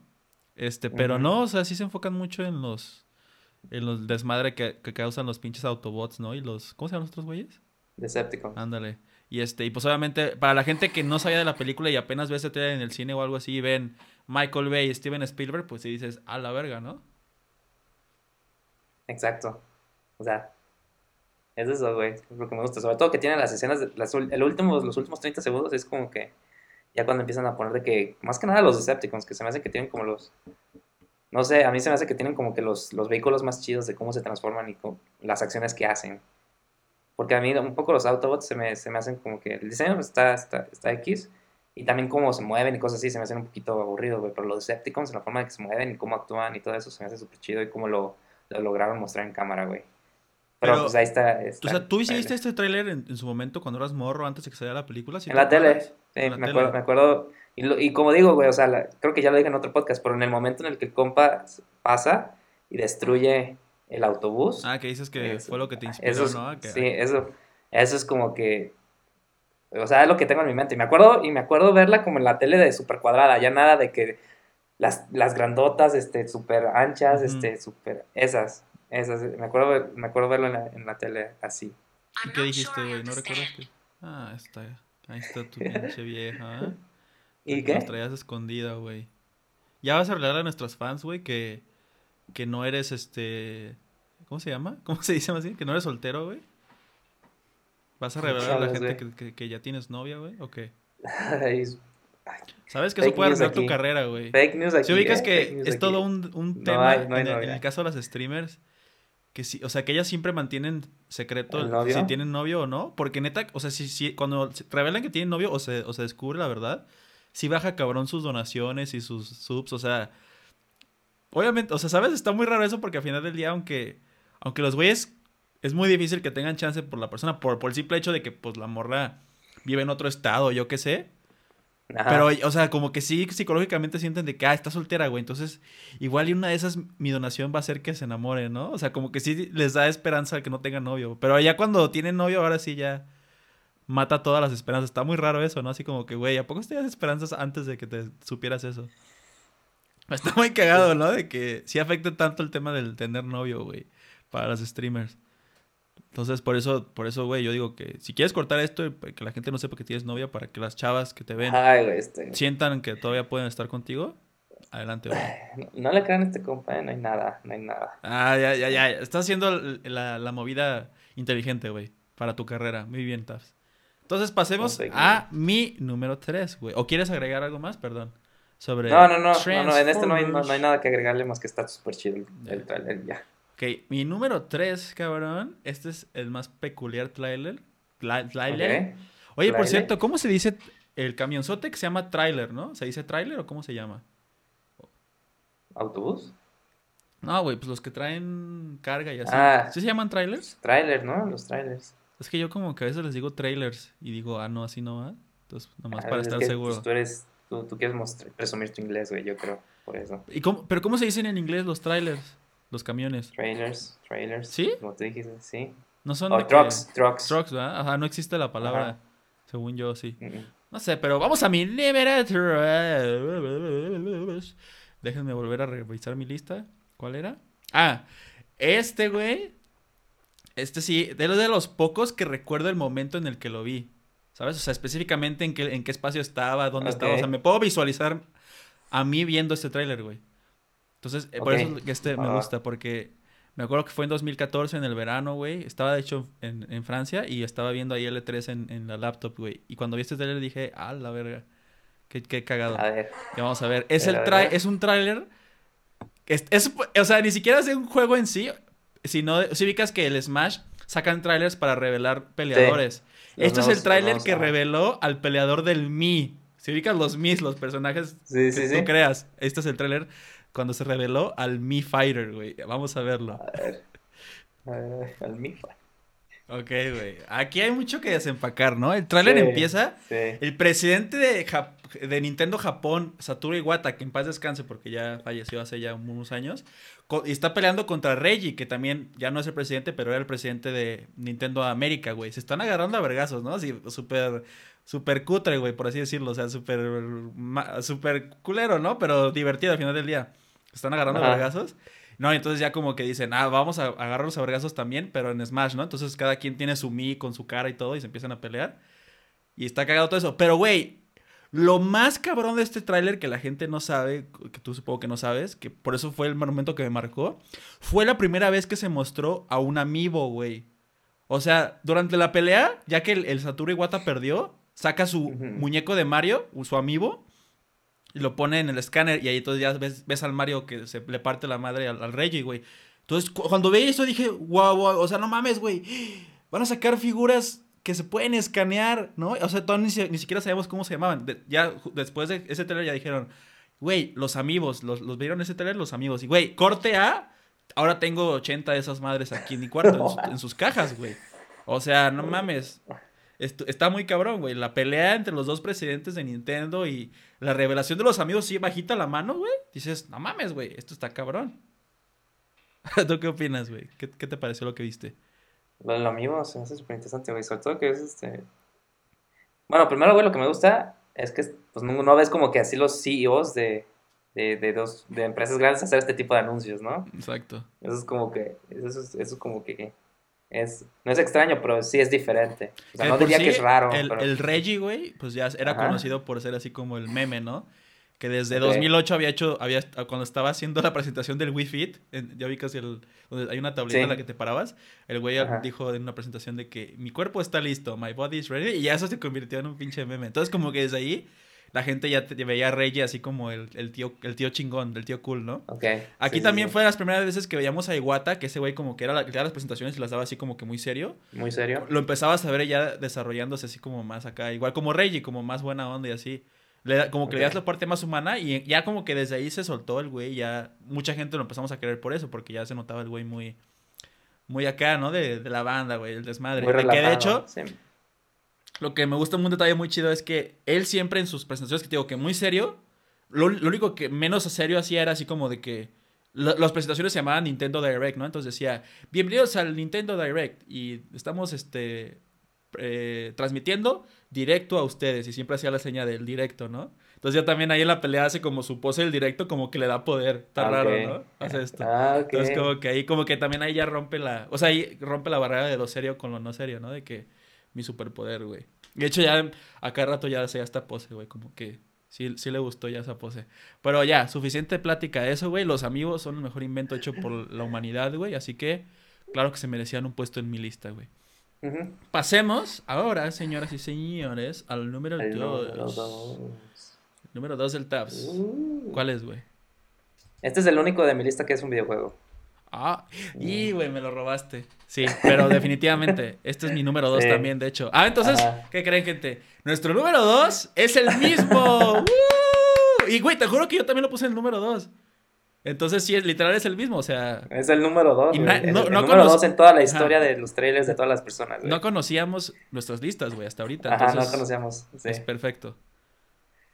Este, pero no, o sea, sí se enfocan mucho en los... En los desmadre que, que causan los pinches Autobots, ¿no? Y los... ¿Cómo se llaman los otros güeyes? Decepticon. Ándale. Y este, y pues obviamente, para la gente que no sabía de la película y apenas ve ese trailer en el cine o algo así y ven Michael Bay y Steven Spielberg, pues sí dices, a la verga, ¿no? Exacto. O sea, es eso, güey. Es lo que me gusta. Sobre todo que tiene las escenas, de, las, ul- el último, los últimos 30 segundos es como que ya cuando empiezan a poner de que, más que nada los Decepticons, que se me hace que tienen como los, no sé, a mí se me hace que tienen como que los, los vehículos más chidos de cómo se transforman y con las acciones que hacen. Porque a mí un poco los Autobots se me, se me hacen como que el diseño está, está, está X y también cómo se mueven y cosas así se me hacen un poquito aburridos, güey. Pero los Decepticons, la forma en que se mueven y cómo actúan y todo eso se me hace súper chido y cómo lo, lo lograron mostrar en cámara, güey. Pero, pues ahí está. está O sea, ¿tú viste trailer. este tráiler en, en su momento cuando eras morro antes de que saliera la película? ¿Sí En la tele. acuerdas? Sí, En la me, tele. Acuerdo, me acuerdo. Y, lo- y como digo, güey, o sea, la- creo que ya lo dije en otro podcast, pero en el momento en el que el compa pasa y destruye el autobús. Ah, que dices que Eso- fue lo que te inspiró, eso es- ¿no? Que- Sí, eso, eso es como que. O sea, es lo que tengo en mi mente. Y me acuerdo, y me acuerdo verla como en la tele de super cuadrada, ya nada de que las, las grandotas, este, super anchas, Ujú. este, super. Esas. Esas. Me acuerdo, me acuerdo verlo en la, en la tele así. ¿Y qué dijiste, güey? ¿No recuerdas? Ah, está. Ahí está tu pinche vieja. ¿eh? <laughs> ¿Y Que Nos qué? traías escondida, güey. Ya vas a hablar a nuestros fans, güey, que, que no eres este. ¿Cómo se llama? ¿Cómo se dice más bien? Que no eres soltero, güey. ¿Vas a ¿De qué revelar a la gente que, que- que ya tienes novia, güey? ¿O qué? <laughs> ¿Sabes que eso puede arruinar tu carrera, güey? Fake news aquí. Si ubicas ¿eh? que es aquí. todo un, un No tema hay- no hay en, el, en novia. el caso de las streamers, que sí, o sea, que ellas siempre mantienen secreto si tienen novio o no, porque neta, o sea, si, si cuando revelan que tienen novio o se, o se descubre la verdad, sí baja cabrón sus donaciones y sus subs, o sea, obviamente, o sea, ¿sabes? Está muy raro eso porque al final del día, aunque, aunque los güeyes, es muy difícil que tengan chance por la persona, por, por el simple hecho de que, pues, la morra vive en otro estado, yo qué sé, Ajá. pero, o sea, como que sí psicológicamente sienten de que, ah, está soltera, güey. Entonces, igual y una de esas, mi donación va a ser que se enamore, ¿no? O sea, como que sí les da esperanza que no tengan novio. Pero ya cuando tienen novio, ahora sí ya mata todas las esperanzas. Está muy raro eso, ¿no? Así como que, güey, ¿a poco tenías esperanzas antes de que te supieras eso? Está muy cagado, ¿no? De que sí afecta tanto el tema del tener novio, güey, para los streamers. Entonces, por eso, por eso, güey, yo digo que si quieres cortar esto, y que la gente no sepa que tienes novia, para que las chavas que te ven Ay, güey, este. sientan que todavía pueden estar contigo, adelante, güey. No, <sighs> no le crean a este compa, eh, no hay nada, no hay nada. Ah, ya, ya, ya. Estás haciendo la, la movida inteligente, güey, para tu carrera. Muy bien, Tafs. Entonces pasemos Perfecto. a mi número 3, güey. ¿O quieres agregar algo más? Perdón. Sobre No, no, no, no, no, en este no hay, no, hay nada que agregarle más que está súper chido el, el trailer, ya. Ok, mi número 3, cabrón. Este es el más peculiar trailer. Tla- Trailer. Oye, por cierto, ¿cómo se dice el camionzote que se llama trailer, no? ¿Se dice trailer o cómo se llama? ¿Autobús? No, güey, pues los que traen carga y así. Ah. ¿Sí se llaman trailers? Trailer, ¿no? Los trailers. Es que yo como que a veces les digo trailers y digo, ah, no, así no va. Entonces, nomás Ah, para es estar que, seguro. pues, tú eres, tú, tú quieres presumir tu inglés, güey, yo creo, por eso. ¿Y cómo, pero ¿cómo se dicen en inglés los trailers? Los camiones. Trailers, trailers. ¿Sí? Como te dijiste, sí. No son O de que- trucks, trucks. Trucks, ¿verdad? Ajá, no existe la palabra, Ajá. según yo, sí. Mm, mm. No sé, pero vamos a mi. Déjenme volver a revisar mi lista. ¿Cuál era? Ah, este, güey. Este sí, de los de los pocos que recuerdo el momento en el que lo vi. ¿Sabes? O sea, específicamente en qué, en qué espacio estaba, dónde estaba. O sea, me puedo visualizar a mí viendo este tráiler, güey. Entonces, eh, por eso este me gusta, porque me acuerdo que fue en 2014, en el verano, güey. Estaba, de hecho, en, en Francia y estaba viendo ahí L3 en, en la laptop, güey. Y cuando vi este tráiler dije, ah, la verga. Qué, qué cagado. A ver. Y vamos a ver. Es, el es un tráiler... Es, es, o sea, ni siquiera es un juego en sí, sino... Si ubicas que el Smash sacan trailers para revelar peleadores. Este es el tráiler que reveló al peleador del Mi. Si ubicas los Mis, los personajes que tú creas. Este es el tráiler cuando se reveló al Mi Fighter, güey. Vamos a verlo. A ver. A ver, al Mi Fighter. Ok, güey. Aquí hay mucho que desempacar, ¿no? El tráiler empieza. Sí. El presidente de, de, Nintendo Japón, Satoru Iwata, que en paz descanse porque ya falleció hace ya unos años, y está peleando contra Reggie, que también ya no es el presidente, pero era el presidente de Nintendo América, güey. Se están agarrando a vergazos, ¿no? Así, súper, súper cutre, güey, por así decirlo. O sea, súper, súper culero, ¿no? Pero divertido al final del día. Están agarrando a vergazos. No, entonces ya como que dicen, ah, vamos a agarrarlos a vergazos también, pero en Smash, ¿no? Entonces cada quien tiene su Mi con su cara y todo y se empiezan a pelear. Y está cagado todo eso. Pero, güey, lo más cabrón de este tráiler que la gente no sabe, que tú supongo que no sabes, que por eso fue el momento que me marcó, fue la primera vez que se mostró a un amiibo, güey. O sea, durante la pelea, ya que el, Satoru Iwata perdió, saca su muñeco de Mario, su amiibo, y lo pone en el escáner y ahí entonces ya ves, ves al Mario que se le parte la madre al, al Reggie, güey. Entonces, cuando veía eso dije, wow, wow, o sea, no mames, güey. Van a sacar figuras que se pueden escanear, ¿no? O sea, ni, ni, siquiera sabemos cómo se llamaban. ya después de ese trailer ya dijeron, güey, los amigos, los, los vieron ese trailer, los amigos. Y, güey, corte A, ahora tengo 80 de esas madres aquí en mi cuarto, en sus cajas, güey. O sea, no mames está muy cabrón, güey. La pelea entre los dos presidentes de Nintendo y la revelación de los amigos, sí, bajita la mano, güey. Dices, no mames, güey, esto está cabrón. <laughs> ¿Tú qué opinas, güey? ¿Qué, te pareció lo que viste? Lo, lo mismo se me hace súper interesante, güey. Sobre todo que es este. Bueno, primero, güey, lo que me gusta es que pues, no, ves como que así los CEOs de, de, de, dos, de empresas grandes hacer este tipo de anuncios, ¿no? Exacto. Eso es como que. Eso es, eso es como que es, no es extraño, pero sí es diferente. O sea, no diría que es raro. El, Reggie, güey, pues ya era conocido por ser así como el meme, ¿no? Que desde 2008 había hecho, había, cuando estaba haciendo la presentación del Wii Fit, ya vi casi el, donde hay una tableta en la que te parabas, el güey dijo en una presentación de que mi cuerpo está listo, my body is ready, y ya eso se convirtió en un pinche meme. Entonces como que desde ahí la gente ya te, veía a Reggie así como el, tío, el tío chingón, el tío cool, ¿no? Ok. Aquí también fue las primeras veces que veíamos a Iwata, que ese güey como que era, la, las presentaciones y las daba así como que muy serio. Muy serio. Lo empezabas a ver ya desarrollándose así como más acá, igual como Reggie, como más buena onda y así. Le, como que le das la parte más humana y ya como que desde ahí se soltó el güey, ya mucha gente lo empezamos a querer por eso, porque ya se notaba el güey muy, muy acá, ¿no? De, la banda, güey, el desmadre. Muy que de hecho, lo que me gusta un detalle muy chido es que él siempre en sus presentaciones, que te digo que muy serio, lo, único que menos serio hacía era así como de que las presentaciones se llamaban Nintendo Direct, ¿no? Entonces decía, bienvenidos al Nintendo Direct y estamos este, eh, transmitiendo directo a ustedes y siempre hacía la seña del directo, ¿no? Entonces ya también ahí en la pelea hace como su pose del directo como que le da poder, está raro, ¿no? Hace esto. Ah, Entonces como que ahí como que también ahí ya rompe la, o sea, ahí rompe la barrera de lo serio con lo no serio, ¿no? De que mi superpoder, güey. De hecho, ya a cada rato ya hacía esta pose, güey, como que sí, sí le gustó ya esa pose. Pero ya, suficiente plática de eso, güey. Los amigos son el mejor invento hecho por la humanidad, güey. Así que, claro que se merecían un puesto en mi lista, güey. Pasemos ahora, señoras y señores, al número 2. Número 2 del Tabs. Uh. ¿Cuál es, güey? Este es el único de mi lista que es un videojuego. Ah, y güey, me lo robaste. Sí, pero <laughs> definitivamente, este es mi número dos también, de hecho. Ah, entonces, ¿qué creen, gente? Nuestro número dos es el mismo. <laughs> Y güey, te juro que yo también lo puse en el número dos. Entonces, sí, literal es el mismo, o sea. Es el número dos. no, el, número dos en toda la historia de los trailers de todas las personas. No conocíamos nuestras listas, güey, hasta ahorita. Ajá, no conocíamos. Es perfecto.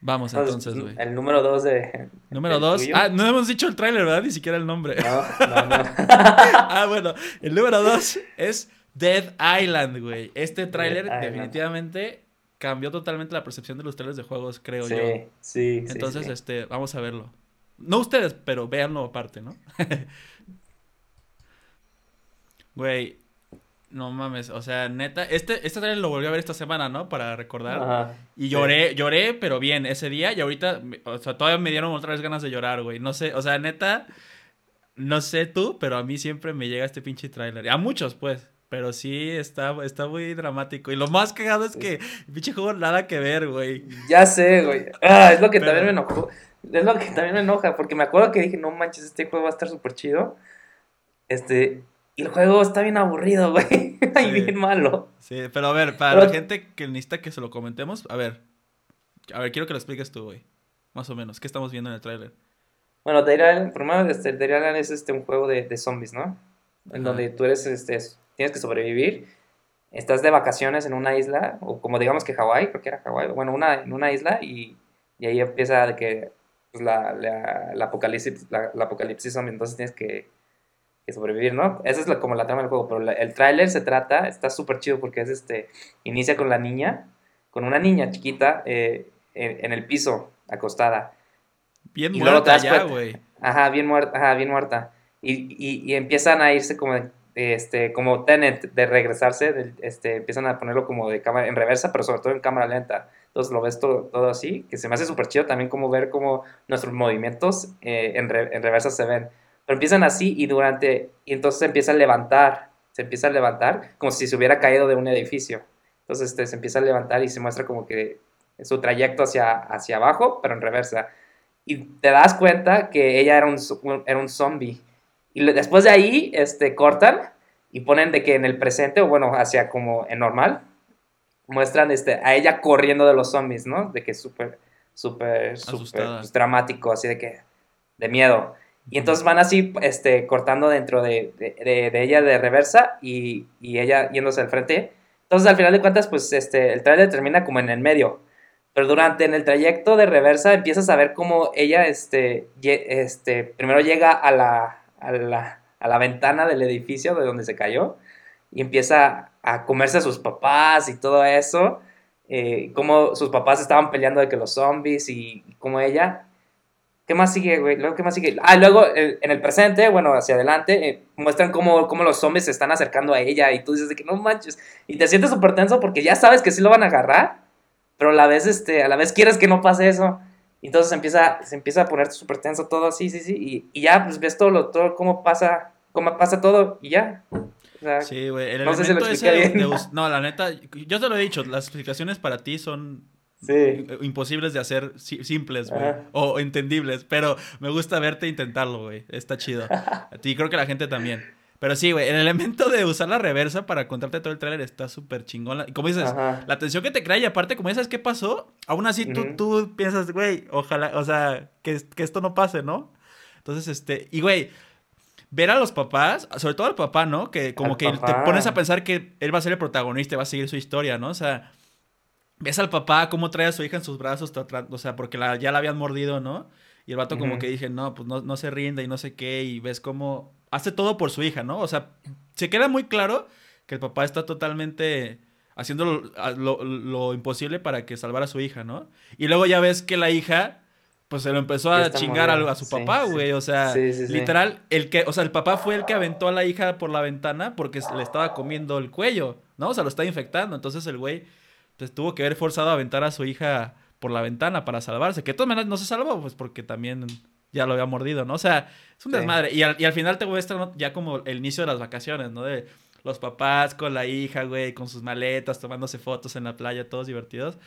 Vamos entonces, güey. El número 2 de. Número 2. Ah, no hemos dicho el tráiler, ¿verdad? Ni siquiera el nombre. No, <laughs> no, no. ah, bueno. El número 2 es Dead Island, güey. Este tráiler definitivamente cambió totalmente la percepción de los trailers de juegos, creo yo. Sí, Entonces, este, vamos a verlo. No ustedes, pero véanlo aparte, ¿no? <laughs> Güey, no mames, o sea, neta, este, este trailer lo volví a ver esta semana, ¿no? Para recordar. Ajá. Y lloré, lloré, pero bien, ese día y ahorita, o sea, todavía me dieron otra vez ganas de llorar, güey. No sé, o sea, neta, no sé tú, pero a mí siempre me llega este pinche tráiler. A muchos, pues. Pero sí, está, está muy dramático. Y lo más cagado es que el pinche juego nada que ver, güey. Ya sé, güey. Ah, es lo que Pero- también me enojó. Es lo que también me enoja, porque me acuerdo que dije, no manches, este juego va a estar súper chido. Este, y el juego está bien aburrido, güey. <laughs> y Sí. bien malo. Sí, pero a ver, para Pero- la gente que necesita que se lo comentemos, a ver. A ver, quiero que lo expliques tú, güey. Más o menos. ¿Qué estamos viendo en el tráiler? Bueno, Dead Island, primero, este, Dead Island es este, un juego de, de zombies, ¿no? En Ajá. donde tú eres, este, tienes que sobrevivir. Estás de vacaciones en una isla, o como digamos que Hawái, creo que era Hawái, bueno, una, en una isla, y, y ahí empieza de que pues, la, la, la apocalipsis, la, la apocalipsis zombie, entonces tienes que, que sobrevivir, ¿no? Esa es la, como la trama del juego, pero la- el tráiler se trata, está súper chido porque es este, inicia con la niña, con una niña chiquita eh, en, en el piso, acostada. Bien Y muerta ya, güey. Ajá, bien muerta, ajá, bien muerta. Y, y, y empiezan a irse como, este, como Tenet, de regresarse, este, empiezan a ponerlo como de cámara en reversa, pero sobre todo en cámara lenta. Entonces lo ves todo, todo así, que se me hace súper chido también como ver cómo nuestros movimientos eh, en, re- en reversa se ven. Pero empiezan así y durante, y entonces se empieza a levantar, se empieza a levantar como si se hubiera caído de un edificio. Entonces este, se empieza a levantar y se muestra como que su trayecto hacia, hacia abajo, pero en reversa y te das cuenta que ella era un, era un zombie. Y después de ahí, este, cortan y ponen de que en el presente, o bueno, hacia como en normal, muestran este, a ella corriendo de los zombies, ¿no? De que es súper, súper, súper dramático, así de que, de miedo. Y entonces van así, este, cortando dentro de, de, ella de reversa y, y ella yéndose al frente. Entonces, al final de cuentas, pues, este, el trailer termina como en el medio. Pero durante en el trayecto de reversa empiezas a ver cómo ella, este, este, primero llega a la, a la, a la ventana del edificio de donde se cayó y empieza a comerse a sus papás y todo eso. eh, cómo sus papás estaban peleando de que los zombies y cómo ella. ¿Qué más sigue, güey? Luego, ¿qué más sigue? Ah, luego eh, en el presente, bueno, hacia adelante, eh, muestran cómo, cómo los zombies se están acercando a ella y tú dices de que no manches. Y te sientes súper tenso porque ya sabes que sí lo van a agarrar, pero a la vez, este, a la vez quieres que no pase eso. Entonces se empieza, se empieza a poner súper tenso todo, sí, sí, sí. Y, y ya, pues ves todo, lo, todo cómo pasa, cómo pasa todo y ya. O sea, Sí, güey. El No sé si lo ese de, bien. de us- No, la neta, yo te lo he dicho, las explicaciones para ti son sí. eh, imposibles de hacer si- simples, güey. O entendibles, pero me gusta verte intentarlo, güey. Está chido. A ti creo que la gente también. Pero sí, güey, el elemento de usar la reversa para contarte todo el tráiler está súper chingón. Y como dices, Ajá. la tensión que te crea y aparte, como sabes qué pasó, aún así tú, Ujú. tú piensas, güey, ojalá, o sea, que, que esto no pase, ¿no? Entonces, este, y güey, ver a los papás, sobre todo al papá, ¿no? Que como Al que te papá. pones a pensar que él va a ser el protagonista y va a seguir su historia, ¿no? O sea, ves al papá cómo trae a su hija en sus brazos, o sea, porque la- ya la habían mordido, ¿no? Y el vato como que dije, no, pues no, no se rinde y no sé qué, y ves cómo hace todo por su hija, ¿no? O sea, se queda muy claro que el papá está totalmente haciendo lo, lo- lo imposible para que salvara a su hija, ¿no? Y luego ya ves que la hija, pues se lo empezó a chingar a, a su Sí, papá, sí. güey, o sea, Sí, literal, el que, o sea, el papá fue el que aventó a la hija por la ventana porque le estaba comiendo el cuello, ¿no? O sea, lo está infectando, entonces el güey pues, tuvo que haber forzado a aventar a su hija por la ventana para salvarse, que de todas maneras no se salvó, pues porque también ya lo había mordido, ¿no? O sea, es un Sí. desmadre. Y al, y al final te muestra ¿no? ya como el inicio de las vacaciones, ¿no? De los papás con la hija, güey, con sus maletas, tomándose fotos en la playa, todos divertidos.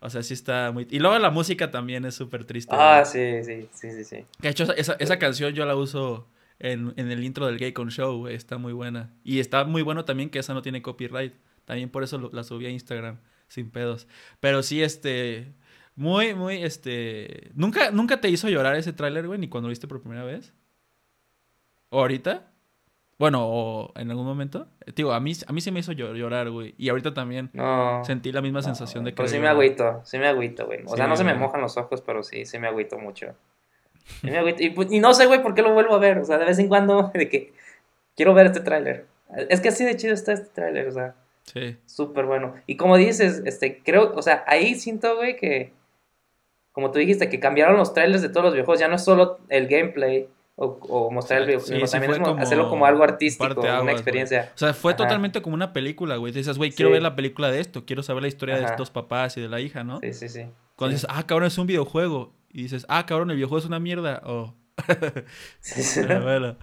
O sea, sí está muy... Y luego la música también es súper triste. Ah, sí, sí, sí, sí, sí. Que de hecho, esa, esa, esa canción yo la uso en, en el intro del Gay Con Show, güey. Está muy buena. Y está muy bueno también que esa no tiene copyright. También por eso lo- la subí a Instagram, sin pedos. Pero sí, este... Muy, muy, este... ¿Nunca, nunca te hizo llorar ese tráiler, güey? Ni cuando lo viste por primera vez. ¿O ahorita? Bueno, o en algún momento. Digo, a mí, a mí sí me hizo llor- llorar, güey. Y ahorita también No. sentí la misma sensación de que... Pero sí me agüito, sí me agüito, güey. O Sí, sea, no se me mojan los ojos, pero sí, sí me agüito mucho. Sí me agüito. Y, pues, y no sé, güey, por qué lo vuelvo a ver. O sea, de vez en cuando, <laughs> de que quiero ver este tráiler. Es que así de chido está este tráiler, o sea, Sí. súper bueno. Y como dices, este, creo, o sea, ahí siento, güey, que, como tú dijiste, que cambiaron los trailers de todos los videojuegos, ya no es solo el gameplay o, o mostrar el videojuego, también es como hacerlo como algo artístico, una experiencia. O sea, fue totalmente como una película, güey. Dices, güey, quiero ver la película de esto, quiero saber la historia de estos papás y de la hija, ¿no? Sí, sí, sí. Cuando dices, ah, cabrón, es un videojuego. Y dices, ah, cabrón, el videojuego es una mierda. Oh. <laughs> bueno.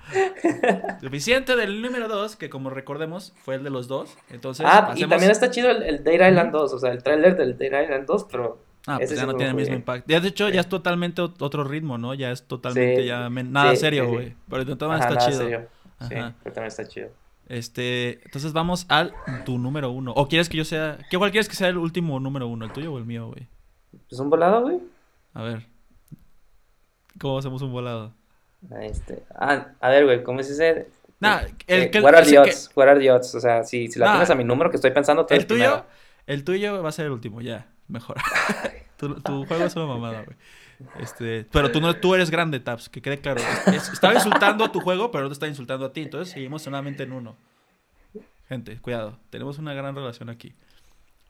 Suficiente del número 2, que como recordemos fue el de los dos. Entonces, ah, y también está chido el, el Dead Island 2, o sea, el trailer del Dead Island 2, pero Ah, pues ya no tiene el mismo impacto. Ya de hecho ya es totalmente otro ritmo, ¿no? Ya es totalmente ya nada serio, güey. Pero todas está chido. Serio. Sí, pero también está chido. Este, entonces vamos al tu número uno. ¿O quieres que yo sea, qué cuál quieres que sea el último número uno, el tuyo o el mío, güey? ¿Es un volado, güey? A ver. ¿Cómo hacemos un volado? Este, ah, a ver, güey, ¿cómo es ese? Nah, el, eh, what are the odds? What are the odds? O sea, si, si la tienes a mi número que estoy pensando, el tuyo, el tuyo va a ser el último, ya mejor. <laughs> tu, juego es una mamada, güey. Este, pero tú no, tú eres grande, Taps, que quede claro. estaba insultando a tu juego, pero no te está insultando a ti. Entonces seguimos solamente en uno. Gente, cuidado. Tenemos una gran relación aquí.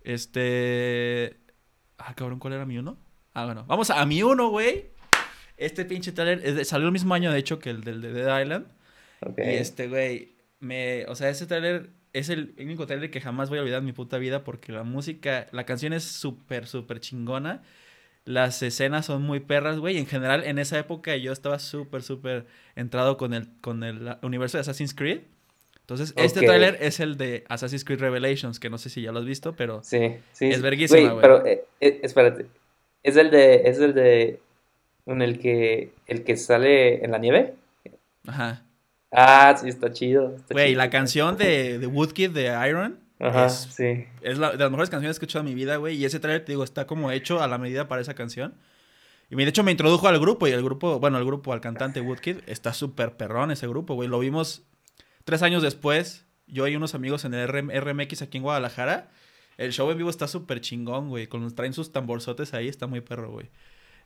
Este. Ah, cabrón, ¿cuál era mi uno? Ah, bueno. Vamos a, mi uno, güey. Este pinche trailer salió el mismo año, de hecho, que el del de Dead Island. Y este, güey, me. O sea, ese trailer es el único trailer que jamás voy a olvidar en mi puta vida porque la música, la canción es súper, súper chingona. Las escenas son muy perras, güey. En general, en esa época yo estaba súper, súper entrado con el, con el universo de Assassin's Creed. Entonces, este trailer es el de Assassin's Creed Revelations, que no sé si ya lo has visto, pero sí, sí, es verguísima, güey. Pero, eh, eh, espérate, ¿es el de, es el de, en el que, el que sale en la nieve? Ajá. Ah, sí, está chido. Güey, la canción de, de Woodkid de Iron. Ajá, es, sí. Es la, de las mejores canciones que he escuchado en mi vida, güey. Y ese trailer, te digo, está como hecho a la medida para esa canción. Y de hecho me introdujo al grupo y el grupo, bueno, el grupo, al cantante Woodkid, está súper perrón ese grupo, güey. Lo vimos tres años después, yo y unos amigos en el RMX aquí en Guadalajara. El show en vivo está súper chingón, güey. Con, traen sus tamborzotes ahí, está muy perro, güey.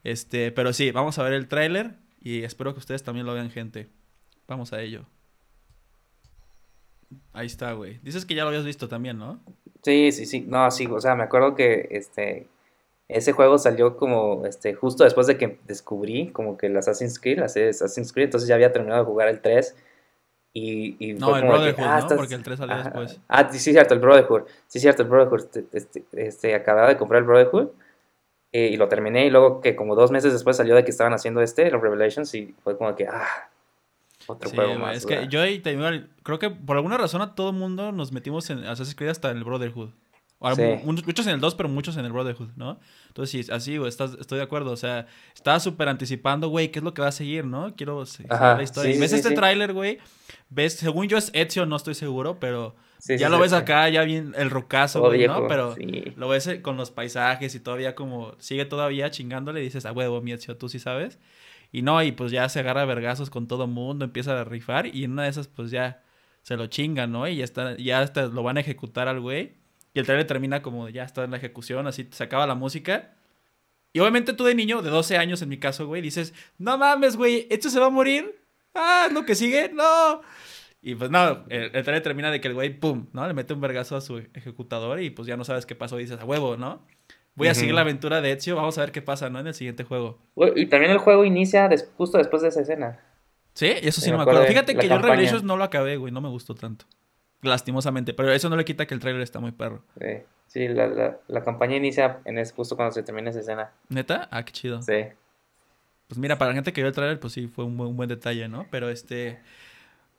Este, pero sí, vamos a ver el tráiler y espero que ustedes también lo vean, gente. Vamos a ello. Ahí está, güey. Dices que ya lo habías visto también, ¿no? Sí, sí, sí. No, sí, o sea, me acuerdo que este ese juego salió como este justo después de que descubrí como que el Assassin's Creed, la serie Assassin's Creed, entonces ya había terminado de jugar el 3 y, y no, el Brotherhood, ah, ¿no? Porque el 3 salió después. Ah, sí, cierto, el Brotherhood. Sí, cierto, el Brotherhood. Este, este, este acababa de comprar el Brotherhood eh, y lo terminé y luego que como dos meses después salió de que estaban haciendo este, los Revelations y fue como que, ah, otro juego más. Es que yo ahí creo que por alguna razón a todo mundo nos metimos en Assassin's Creed hasta en el Brotherhood. Muchos en el 2, pero muchos en el Brotherhood, ¿no? Entonces, sí, así, güey, estoy de acuerdo. O sea, estaba súper anticipando, güey, qué es lo que va a seguir, ¿no? Quiero seguir la historia. ves este tráiler, güey, ves, según yo es Ezio, no estoy seguro, pero ya lo ves acá, ya bien el rocazo, güey, ¿no? Pero lo ves eh, con los paisajes y todavía como sigue todavía chingándole y dices, a huevo, mi Ezio, tú sí sabes. Y no, y pues ya se agarra vergazos con todo mundo, empieza a rifar y en una de esas pues ya se lo chingan, ¿no? Y ya, está, ya hasta lo van a ejecutar al güey. Y el trailer termina como ya está en la ejecución, así se acaba la música. Y obviamente tú de niño, de 12 años en mi caso, güey, dices, no mames, güey, ¿esto se va a morir? Ah, ¿no que sigue? No. Y pues no, el, el trailer termina de que el güey, pum, ¿no? Le mete un vergazo a su ejecutador y pues ya no sabes qué pasó y dices, a huevo, ¿no? Voy a seguir la aventura de Ezio, vamos a ver qué pasa, ¿no? En el siguiente juego. Y también el juego inicia justo después de esa escena. Sí, eso sí no me acuerdo. Fíjate que yo Revelations no lo acabé, güey, no me gustó tanto. Lastimosamente, pero eso no le quita que el trailer está muy perro. Sí, sí la, la, campaña inicia en es justo cuando se termina esa escena. ¿Neta? Ah, qué chido. Sí. Pues mira, para la gente que vio el trailer, pues sí, fue un buen, un buen detalle, ¿no? Pero este...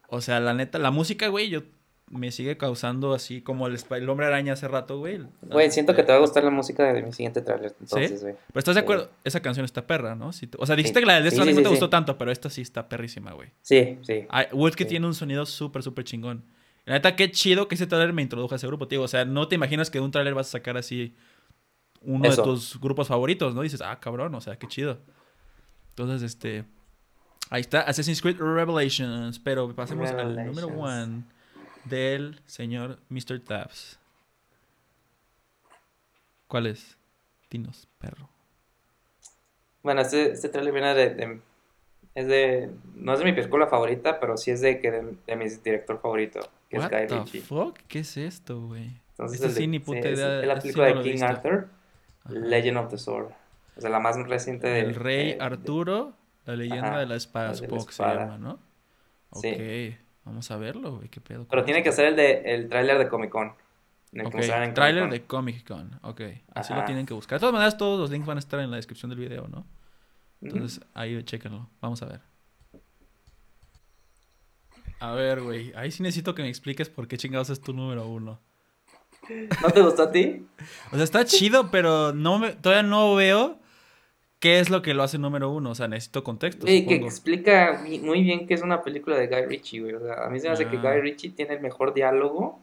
O sea, la neta, la música, güey, yo me sigue causando así como el, el hombre araña hace rato, güey. Güey, siento que te va a gustar la música de mi siguiente trailer, entonces, güey. Pero estás de acuerdo, esa canción está perra, ¿no? o sea, dijiste que la de Death no te gustó tanto, pero esta sí está perrísima, güey. Sí, sí. que tiene un sonido súper, súper chingón. La neta, qué chido que ese trailer me introdujo a ese grupo, tío. O sea, no te imaginas que de un trailer vas a sacar así uno de tus grupos favoritos, ¿no? dices, ah, cabrón, o sea, qué chido. Entonces, este... Ahí está, Assassin's Creed Revelations. Pero pasemos al número one del señor Mr. Tabs. ¿Cuál es? Dinos, perro. Bueno, este, este trailer viene de, Es de. No es de mi película favorita, pero sí es de, que de, mi director favorito, que es Guy Ritchie. Fuck? ¿Qué es esto, güey? Entonces, este sí, ni puta idea. Es, la película de King Arthur, Legend of the Sword. O sea, la más reciente del... El Rey Arturo, la leyenda de la espada, se llama, ¿no? Sí. Ok, vamos a verlo, güey, qué pedo. Pero tiene que ser el de el tráiler de Comic Con. Ok, tráiler de Comic Con, ok. Así lo tienen que buscar. De todas maneras, todos los links van a estar en la descripción del video, ¿no? Entonces, ahí chéquenlo. Vamos a ver. A ver, güey. Ahí sí necesito que me expliques por qué chingados es tu número uno. ¿No te gustó a ti? O sea, está chido, pero no me, todavía no veo qué es lo que lo hace número uno. O sea, necesito contexto. Sí, que explica muy bien que es una película de Guy Ritchie, güey. O sea, a mí se me hace que Guy ah. Ritchie tiene el mejor diálogo.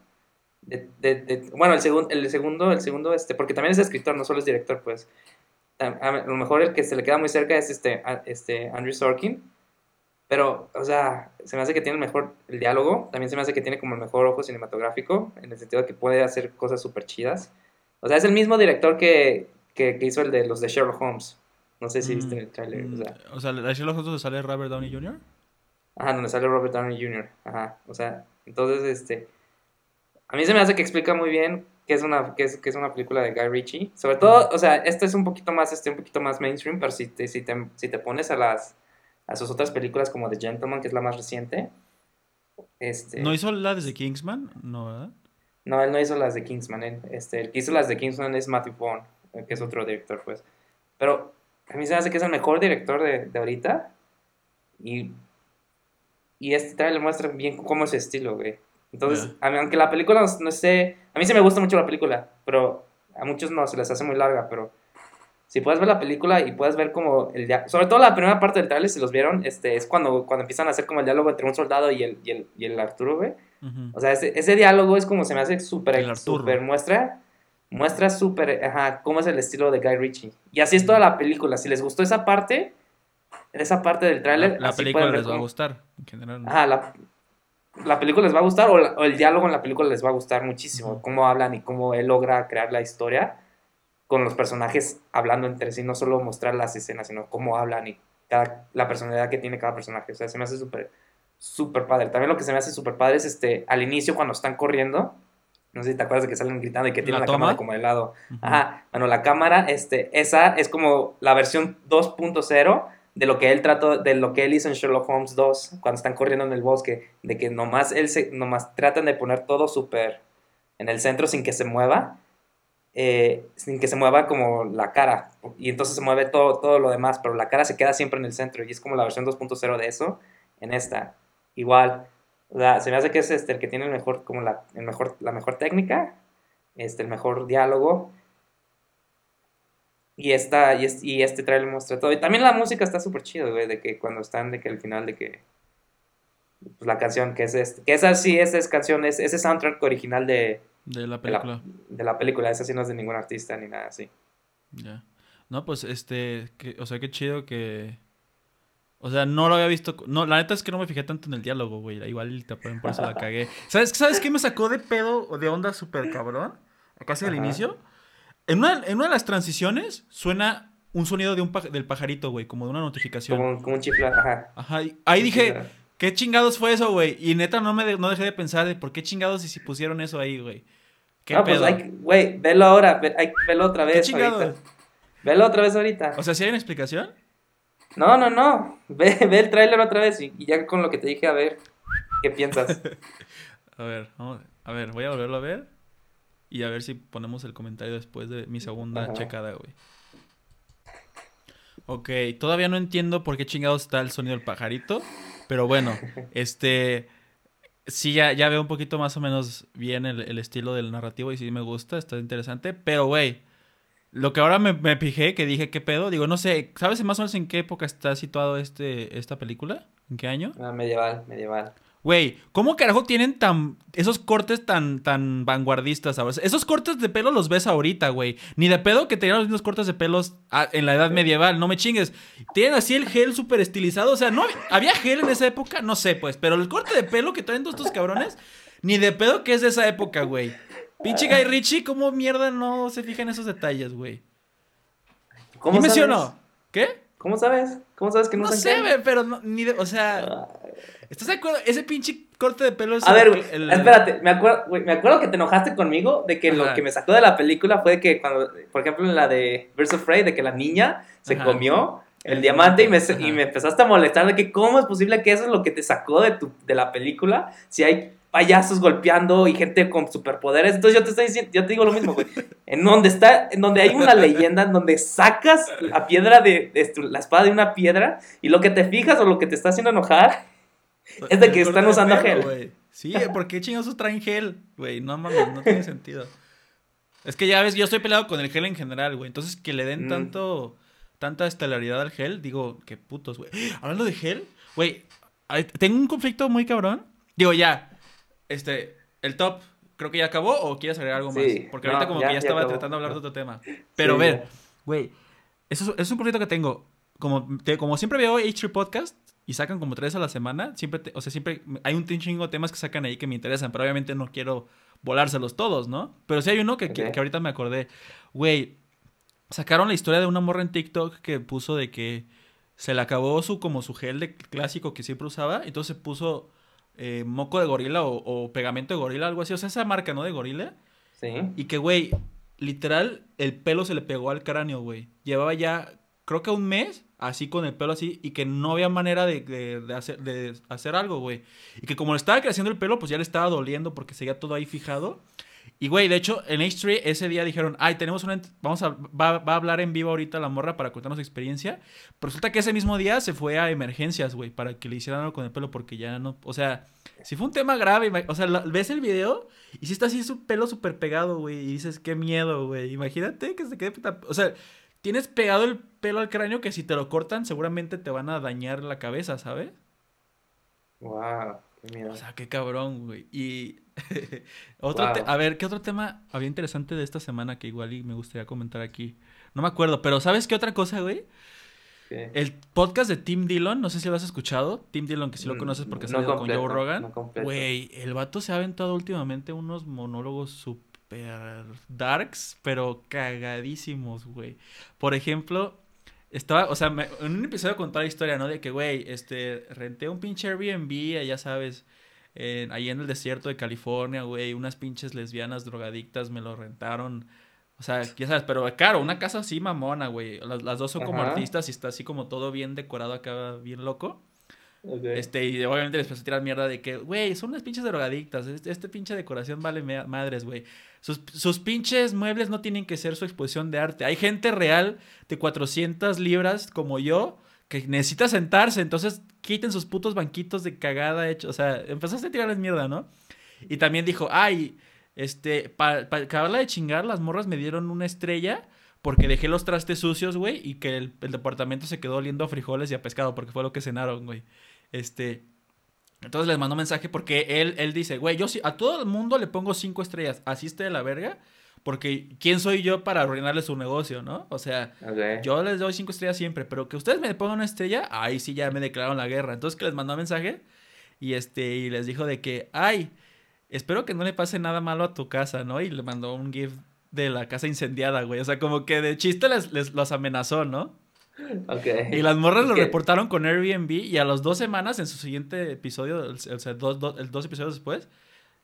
De, de, bueno, el, segundo el segundo, el segundo, este, porque también es escritor, no solo es director, pues. A, lo mejor el que se le queda muy cerca es este, este Andrew Sorkin pero, o sea, se me hace que tiene el mejor el diálogo, también se me hace que tiene como el mejor ojo cinematográfico, en el sentido de que puede hacer cosas súper chidas. O sea, es el mismo director que, que, hizo el de los de Sherlock Holmes. No sé si viste en el trailer. O sea, o sea ¿de Sherlock Holmes donde sale Robert Downey Jr.? Ajá, donde sale Robert Downey Jr. Ajá, o sea, entonces, este... A mí se me hace que explica muy bien que es una, que es, que es una película de Guy Ritchie. Sobre todo, o sea, este es un poquito más, este, un poquito más mainstream, pero si te, si te, si te pones a las a sus otras películas como The Gentleman, que es la más reciente. Este, ¿No hizo las de Kingsman? No, ¿verdad? No, él no hizo las de Kingsman. este, el que hizo las de Kingsman es Matthew Vaughn, eh, que es otro director, pues. Pero a mí se me hace que es el mejor director de, de ahorita. Y, y este trailer muestra bien cómo es su estilo, güey. Entonces, aunque la película no, no sé... A mí sí me gusta mucho la película, pero a muchos no, se les hace muy larga, pero si puedes ver la película y puedes ver como el sobre todo la primera parte del trailer, si los vieron, este, es cuando, cuando empiezan a hacer como el diálogo entre un soldado y el, y el, y el Arturo, güey. O sea, ese, ese, diálogo es como se me hace súper, súper muestra, muestra súper, ajá, cómo es el estilo de Guy Ritchie. Y así es toda la película. Si les gustó esa parte, esa parte del tráiler... La, película les va a gustar, en general. Ajá, la, la película les va a gustar o, el diálogo en la película les va a gustar muchísimo. Cómo hablan y cómo él logra crear la historia con los personajes hablando entre sí, no solo mostrar las escenas, sino cómo hablan y cada, la personalidad que tiene cada personaje. O sea, se me hace súper, súper padre. También lo que se me hace súper padre es este, al inicio cuando están corriendo, no sé si te acuerdas de que salen gritando y que tienen la, cámara como de lado. Ajá, bueno, la cámara, este, esa es como la versión 2.0 de lo que él trató, de lo que él hizo en Sherlock Holmes 2, cuando están corriendo en el bosque, de que nomás él se, nomás tratan de poner todo súper en el centro sin que se mueva eh, sin que se mueva como la cara. Y entonces se mueve todo, todo lo demás, pero la cara se queda siempre en el centro. Y es como la versión 2.0 de eso en esta. Igual. se me hace que es este, el que tiene el mejor, como la, el mejor, la mejor técnica, este, el mejor diálogo. Y, esta, y, este, y este trailer muestra todo. Y también la música está súper chido, güey, de que cuando están, de que al final, de que pues, la canción que es este, que esa sí, esa es canción, es ese soundtrack original de, de la película. De la, película, esa sí no es de ningún artista ni nada así. Ya. No, pues este, que, o sea, qué chido que... O sea, no lo había visto. No, la neta es que no me fijé tanto en el diálogo, güey. Igual te por eso la cagué. <laughs> ¿Sabes, ¿Sabes qué me sacó de pedo o de onda súper cabrón? Casi al inicio. En una, en una de las transiciones suena un sonido de un del pajarito, güey, como de una notificación. Como, un chifla, ajá. Ajá. ahí dije, ¿Qué chingados fue eso, güey? Y neta no me no dejé de pensar de por qué chingados y si pusieron eso ahí, güey. ¿Qué no, pues hay, güey, velo ahora, hay, velo otra vez. ¿Qué chingados? Velo otra vez ahorita. O sea, ¿sí hay una explicación? No, no, no. Ve, <laughs> ve el tráiler otra vez y, ya con lo que te dije, a ver, ¿qué piensas? <laughs> a ver, vamos, a ver, voy a volverlo a ver y a ver si ponemos el comentario después de mi segunda checada, güey. Ok, todavía no entiendo por qué chingados está el sonido del pajarito. Pero bueno, <laughs> este. Sí, ya, ya veo un poquito más o menos bien el, estilo del narrativo y sí me gusta, está interesante. Pero, güey, lo que ahora me, me fijé, que dije, ¿qué pedo? Digo, no sé, ¿sabes más o menos en qué época está situado este, esta película? ¿En qué año? Ah, medieval, medieval. Güey, ¿cómo carajo tienen tan esos cortes tan tan vanguardistas ahora? Esos cortes de pelo los ves ahorita, güey. Ni de pedo que tenían los mismos cortes de pelos en la edad medieval, no me chingues. Tienen así el gel súper estilizado, o sea, no había gel en esa época, no sé, pues, pero el corte de pelo que traen todos estos cabrones, ni de pedo que es de esa época, güey. Pinche Guy Richie, ¿cómo mierda no se fija en esos detalles, güey? ¿Cómo mencionó? ¿Qué? ¿Cómo sabes? ¿Cómo sabes que no, no sé, pero ni de, o sea, ¿Estás de acuerdo? Ese pinche corte de pelo es A ver, güey, espérate, me acuerdo, güey, me acuerdo que te enojaste conmigo de que lo Ajá. que me sacó de la película fue que cuando, por ejemplo, en la de Birds of Prey, de que la niña se Ajá. comió el El diamante y me, y me empezaste a molestar de que cómo es posible que eso es lo que te sacó de, tu, de la película si hay payasos golpeando y gente con superpoderes. Entonces yo te estoy diciendo, yo te digo lo mismo, güey. <laughs> En donde está, en donde hay una leyenda, en donde sacas la piedra de, de la espada de una piedra y lo que te fijas o lo que te está haciendo enojar es de que están usando pelo, gel. güey. Sí, <laughs> ¿por qué chingados traen gel? Güey, no mames, no tiene sentido. Es que ya ves, yo estoy peleado con el gel en general, güey. Entonces, que le den Mm. tanto, tanta estelaridad al gel, digo, qué putos, güey. <gasps> Hablando de gel, güey, tengo un conflicto muy cabrón. Digo, ya, este, el top, creo que ya acabó o quieres agregar algo más. Sí, Porque no, ahorita como ya- que ya ya estaba acabó. tratando de hablar de otro tema. Pero Sí, ver, güey, eso es, eso es un conflicto que tengo. Como, te- como siempre veo H3 Podcast y sacan como tres a la semana, siempre, te- o sea, siempre hay un chingo de temas que sacan ahí que me interesan, pero obviamente no quiero volárselos todos, ¿no? Pero sí hay uno que, que- ahorita me acordé. Güey, sacaron la historia de una morra en TikTok que puso de que se le acabó su como su gel de clásico que siempre usaba, entonces puso eh, moco de gorila o, o pegamento de gorila, algo así, o sea, esa marca, ¿no? De gorila. Sí. Y que, güey, literal, el pelo se le pegó al cráneo, güey. Llevaba ya, creo que un mes, así con el pelo así, y que no había manera de, hacer, de hacer algo, güey. Y que como le estaba creciendo el pelo, pues ya le estaba doliendo porque seguía todo ahí fijado. Y, güey, de hecho, en H3 ese día dijeron, ay, tenemos una... Vamos a... Va, va a hablar en vivo ahorita la morra para contarnos su experiencia. Pero resulta que ese mismo día se fue a emergencias, güey, para que le hicieran algo con el pelo porque ya no... O sea, si fue un tema grave, o sea, ves el video y si está así su pelo súper pegado, güey, y dices, qué miedo, güey. Imagínate que se quede... O sea, tienes pegado el pelo al cráneo que si te lo cortan seguramente te van a dañar la cabeza, ¿sabes? Wow, qué miedo. O sea, qué cabrón, güey. Y <laughs> otro Wow. te- a ver, ¿qué otro tema había interesante de esta semana que igual y me gustaría comentar aquí? No me acuerdo, pero ¿sabes qué otra cosa, güey? ¿Qué? El podcast de Tim Dillon, no sé si lo has escuchado. Tim Dillon, que sí lo Mm, conoces porque no completo, con Joe Rogan. no. Güey, el vato se ha aventado últimamente unos monólogos súper darks, pero cagadísimos, güey. Por ejemplo, estaba, o sea, me- en un episodio contó la historia, ¿no? De que, güey, este, renté un pinche Airbnb, ya sabes, en- ahí en el desierto de California, güey, unas pinches lesbianas drogadictas me lo rentaron. O sea, ya sabes, pero claro, una casa así mamona, güey. Las, las dos son como artistas y está así como todo bien decorado acá, bien loco. Este, y obviamente les empezó a tirar mierda de que, güey, son unas pinches drogadictas. Este, este pinche decoración vale madres, güey. Sus, sus pinches muebles no tienen que ser su exposición de arte. Hay gente real de 400 libras como yo que necesita sentarse. Entonces quiten sus putos banquitos de cagada hecho. O sea, empezaste a tirarles mierda, ¿no? Y también dijo, ay, este, para acabarla de chingar, las morras me dieron una estrella porque dejé los trastes sucios, güey, y que el, el departamento se quedó oliendo a frijoles y a pescado porque fue lo que cenaron, güey. Este, entonces les mandó mensaje porque él, él dice, güey, yo sí, a todo el mundo le pongo cinco estrellas, así esté de la verga, porque ¿quién soy yo para arruinarle su negocio, no? O sea, yo les doy cinco estrellas siempre, pero que ustedes me pongan una estrella, ahí sí ya me declararon la guerra. Entonces que les mandó mensaje y este y les dijo de que, ay, espero que no le pase nada malo a tu casa, ¿no? Y le mandó un GIF de la casa incendiada, güey. O sea, como que de chiste les, les los amenazó, ¿no? Ok. Y las morras lo reportaron con Airbnb y a las dos semanas en su siguiente episodio, o sea, dos, dos- el dos episodios después,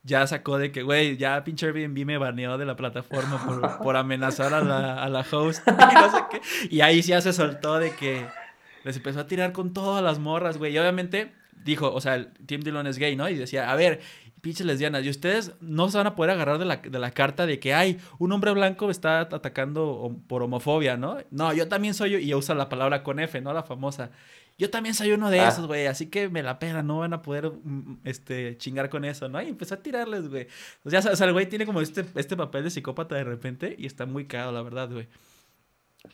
ya sacó de que, güey, ya pinche Airbnb me baneó de la plataforma por, <laughs> por amenazar a la, a la host <laughs> y no sé qué. Y ahí sí ya se soltó de que les empezó a tirar con todas las morras, güey. Y obviamente dijo, o sea, el Tim Dillon es gay, ¿no? Y decía, a ver, pinches lesbianas, y ustedes no se van a poder agarrar de la, de la carta de que, ay, un hombre blanco está atacando por homofobia, ¿no? No, yo también soy, y usa la palabra con F, ¿no? La famosa. Yo también soy uno de Ah. esos, güey, así que me la pena, no van a poder, mm, este, chingar con eso, ¿no? Y empezó a tirarles, güey. O sea, o sea, el güey tiene como este, este papel de psicópata de repente y está muy cagado, la verdad, güey.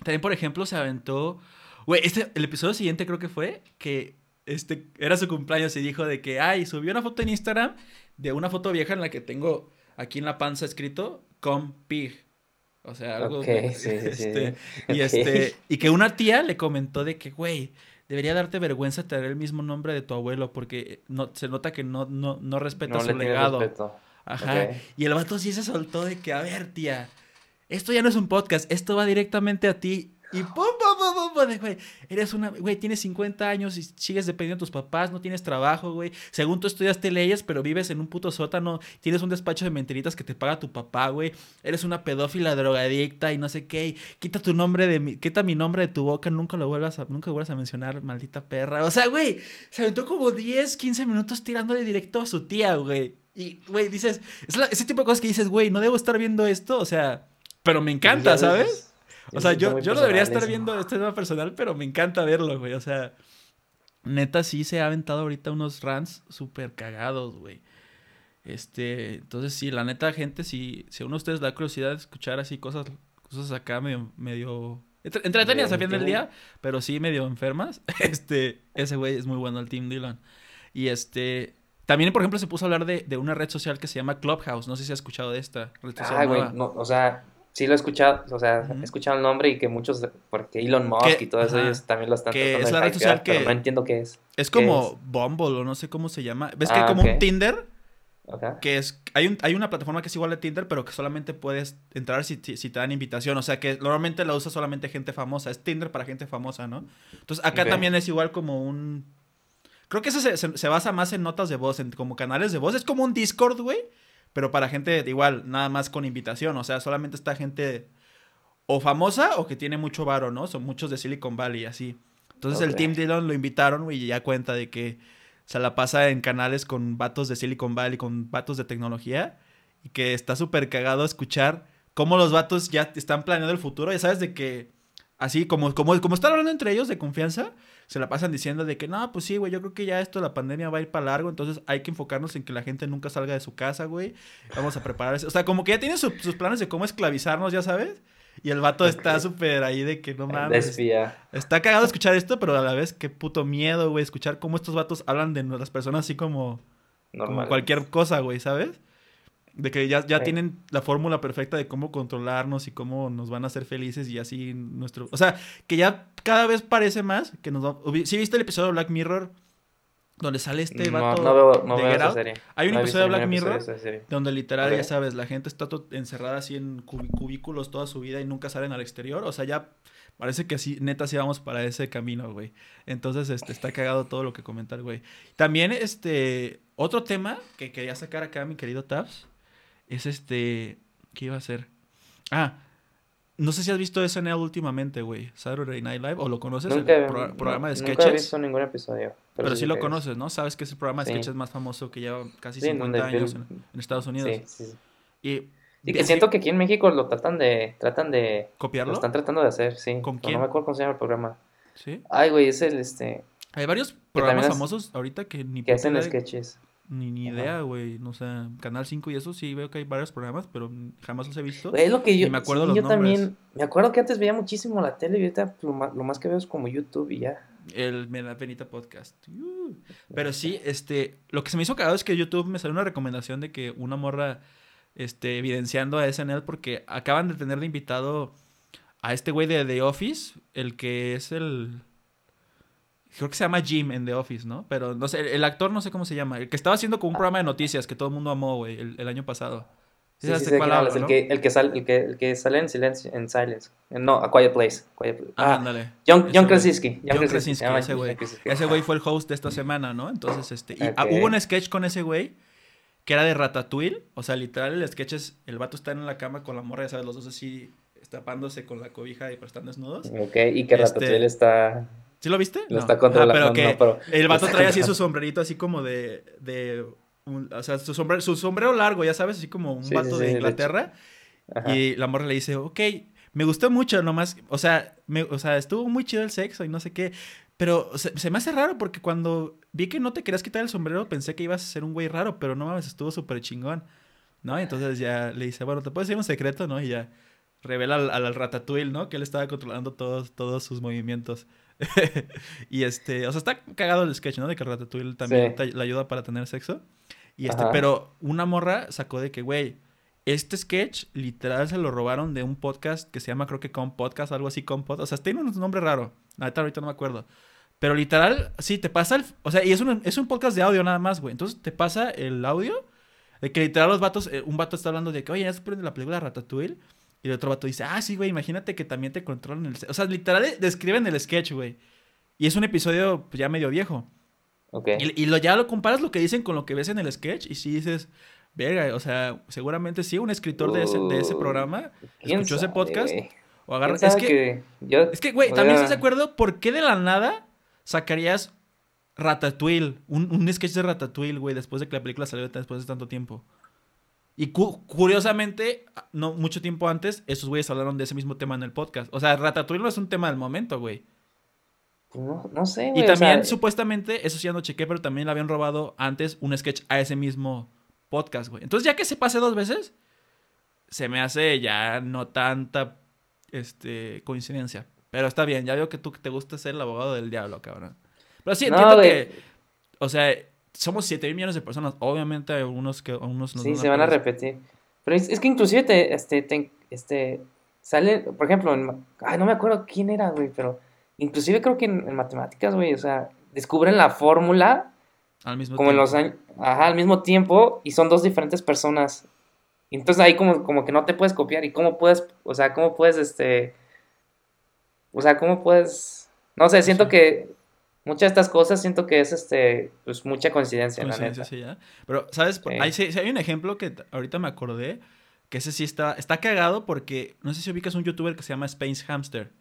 También, por ejemplo, se aventó, güey, este, el episodio siguiente creo que fue, que este, era su cumpleaños y dijo de que, ay, subió una foto en Instagram de una foto vieja en la que tengo aquí en la panza escrito com pig. O sea, algo. Ok, que- sí, sí, sí. este, y este, y que una tía le comentó de que, güey, debería darte vergüenza tener el mismo nombre de tu abuelo porque no, se nota que no, no, no respeta No su le legado. respeto. Ajá. Y el vato sí se soltó de que, a ver, tía, esto ya no es un podcast, esto va directamente a ti. Y pum, pum, pum, pum, pum, de, güey, eres una, güey, tienes 50 años y sigues dependiendo de tus papás, no tienes trabajo, güey. Según tú estudiaste leyes, pero vives en un puto sótano, tienes un despacho de mentiritas que te paga tu papá, güey. Eres una pedófila drogadicta y no sé qué. y quita tu nombre de mi, quita mi nombre de tu boca, nunca lo vuelvas a, nunca vuelvas a mencionar, maldita perra. O sea, güey, se aventó como 10, 15 minutos tirándole directo a su tía, güey. Y, güey, dices, es la- ese tipo de cosas que dices, güey, no debo estar viendo esto, o sea, pero me encanta, ¿sabes? O sea, yo, yo no debería estar eso. viendo este tema personal, pero me encanta verlo, güey. O sea, neta sí se ha aventado ahorita unos rants súper cagados, güey. Este, entonces sí, la neta, gente, si, si a uno de ustedes da curiosidad de escuchar así cosas, cosas acá medio, medio entre- entretenidas al fin del día, pero sí medio enfermas, <laughs> este, ese güey es muy bueno, el Team Dylan. Y este, también, por ejemplo, se puso a hablar de, de una red social que se llama Clubhouse. No sé si has escuchado de esta red social Ay, güey, no, o sea, sí lo he escuchado, o sea, he escuchado el nombre y que muchos, porque Elon Musk y todo eso, ellos también lo están Que tratando es de la red social que- pero no entiendo qué es. Es ¿Qué como Bumble o no sé cómo se llama. ¿Ves que Ah, hay como un Tinder? Ajá. Que es. Hay, un, hay una plataforma que es igual a Tinder, pero que solamente puedes entrar si, si, si te dan invitación. O sea que normalmente la usa solamente gente famosa. Es Tinder para gente famosa, ¿no? Entonces acá también es igual como un. Creo que eso se, se- se basa más en notas de voz, en como canales de voz. Es como un Discord, güey. Pero para gente igual, nada más con invitación. O sea, solamente está gente o famosa o que tiene mucho varo, ¿no? Son muchos de Silicon Valley, así. Entonces el. Team Dillon lo invitaron, y ya cuenta de que se la pasa en canales con vatos de Silicon Valley, con vatos de tecnología, y que está súper cagado escuchar cómo los vatos ya están planeando el futuro. Ya sabes de que, así como, como, como están hablando entre ellos de confianza, se la pasan diciendo de que, no, pues sí, güey, yo creo que ya esto, la pandemia va a ir para largo, entonces hay que enfocarnos en que la gente nunca salga de su casa, güey. Vamos a prepararse. O sea, como que ya tienen su- sus planes de cómo esclavizarnos, ya sabes. Y el vato está súper ahí de que no mames. Desvía. Está cagado escuchar esto, pero a la vez qué puto miedo, güey, escuchar cómo estos vatos hablan de las personas así como, como Normal. cualquier cosa, güey, ¿sabes? De que ya, ya Sí. tienen la fórmula perfecta de cómo controlarnos y cómo nos van a hacer felices y así nuestro... O sea, que ya cada vez parece más que nos va... ¿Sí viste el episodio de Black Mirror? Donde sale este no, vato no veo, no de veo esa serie. Hay un No episodio de Black Mirror donde literal, ya sabes, la gente está encerrada así en cubículos toda su vida y nunca salen al exterior. O sea, ya parece que así, neta, sí vamos para ese camino, güey. Entonces, este, está cagado todo lo que comenta el güey. También, este, otro tema que quería sacar acá, mi querido Tabs, es este, ¿qué iba a ser? Ah, no sé si has visto SNL últimamente, güey. Saturday Night Live, o lo conoces, Nunca, el pro- programa de Nunca he sketches. visto ningún episodio. Pero sí lo conoces, ¿no? Sabes que es el programa de Sí. sketches más famoso que lleva casi Sí, en 50 donde años en, en Estados Unidos. Sí, sí. Y, Y que siento que aquí en México lo tratan de, tratan de, lo ¿Copiarlo? están tratando de hacer, sí. ¿Con quién? No me acuerdo cómo se llama el programa. Sí. Ay, güey, es el, este, Hay varios programas famosos ahorita que ni que hacen sketches. Ni, ni idea, güey. No sé, Canal 5 y eso sí veo que hay varios programas, pero jamás los he visto. Es lo que yo, me acuerdo sí, los yo nombres. también, me acuerdo que antes veía muchísimo la tele y ahorita lo más, lo más que veo es como YouTube y ya. El Me da penita podcast. Uh. Pero sí, este, lo que se me hizo cagado es que YouTube me salió una recomendación de que una morra, este, evidenciando a SNL porque acaban de tener de invitado a este güey de The Office, el que es el... Creo que se llama Jim en The Office, ¿no? Pero no sé, el, el actor no sé cómo se llama. El que estaba haciendo como un programa de noticias que todo el mundo amó, güey, el, el año pasado. Sí, sí, el que, el que el que, el que sale en silencio, en silence. No, A Quiet Place. Quiet Place. Ah, ándale. John. Krasinski. John Krasinski, ese güey. Ese güey fue el host de esta semana, ¿no? Entonces, este. Y ah, hubo un sketch con ese güey que era de Ratatouille. O sea, literal, el sketch es. El vato está en la cama con la morra, ya sabes, los dos así tapándose con la cobija y pero están desnudos. Ok, y que Este, Ratatouille está... ¿Sí lo viste? Lo está controlando, pero no, que no, pero- el vato trae así su sombrerito así como de. de un- o sea, su sombrero, su sombrero largo, ya sabes, así como un Sí, vato sí, de Inglaterra. Y la morra le dice, ok, me gustó mucho, nomás, o sea, me, o sea, estuvo muy chido el sexo y no sé qué, pero se, se me hace raro porque cuando vi que no te querías quitar el sombrero pensé que ibas a ser un güey raro, pero no mames, estuvo súper chingón, ¿no? Y entonces ya le dice, bueno, ¿te puedo decir un secreto, no? Y ya revela al, al ratatouille, ¿no? Que él estaba controlando todos, todos sus movimientos. <laughs> y este, o sea, está cagado el sketch, ¿no? De que ratatouille también Sí. te- le ayuda para tener sexo. Y este, Ajá. pero una morra sacó de que, güey, este sketch literal se lo robaron de un podcast que se llama, creo que Com Podcast, algo así, Com Pod. O sea, tiene un nombre raro. Ahorita, ahorita no me acuerdo. Pero literal, sí, te pasa el. O sea, y es un, es un podcast de audio nada más, güey. Entonces te pasa el audio de que literal los vatos. eh, un vato está hablando de que, oye, ya se prende la película Ratatouille. Y el otro vato dice, ah, sí, güey, imagínate que también te controlan el... O sea, literal describen el sketch, güey. Y es un episodio pues, ya medio viejo. Ok. Y, y lo, ya lo comparas lo que dicen con lo que ves en el sketch y sí dices, verga, o sea, seguramente sí, un escritor de ese, de ese Uh, programa ¿Quién escuchó ese podcast güey? o agarra... ¿Quién Es que, yo, es que, güey, también a- estás de acuerdo, ¿por qué de la nada sacarías Ratatouille? Un, un sketch de Ratatouille, güey, después de que la película salió después de tanto tiempo. Y cu- curiosamente, no mucho tiempo antes, esos güeyes hablaron de ese mismo tema en el podcast. O sea, Ratatouille no es un tema del momento, güey. No, no sé, Y güey. o también, sea, supuestamente, eso sí ya no chequé, pero también le habían robado antes un sketch a ese mismo podcast, güey. Entonces, ya que se pase dos veces, se me hace ya no tanta este, coincidencia. Pero está bien, ya veo que tú te gusta ser el abogado del diablo, cabrón. Pero sí, entiendo que, o sea, somos 7 mil millones de personas. Obviamente, hay algunos que algunos nos Sí, se van a repetir. Pero es, es que inclusive te, este, te- este, sale, por ejemplo, en, ay, no me acuerdo quién era, güey, pero inclusive creo que en, en matemáticas, güey, o sea, descubren la fórmula Al mismo como en los años, ajá, al mismo tiempo y son dos diferentes personas. Entonces ahí como, como que no te puedes copiar y cómo puedes, o sea, cómo puedes, este, o sea, cómo puedes, no sé, siento Sí. que muchas de estas cosas siento que es, este, pues mucha coincidencia, la Coincidencia, neta. sí, ya. Pero, ¿sabes? Sí. Hay, sí- hay un ejemplo que ahorita me acordé, que ese sí está, está cagado porque, no sé si ubicas un youtuber que se llama Space Hamster,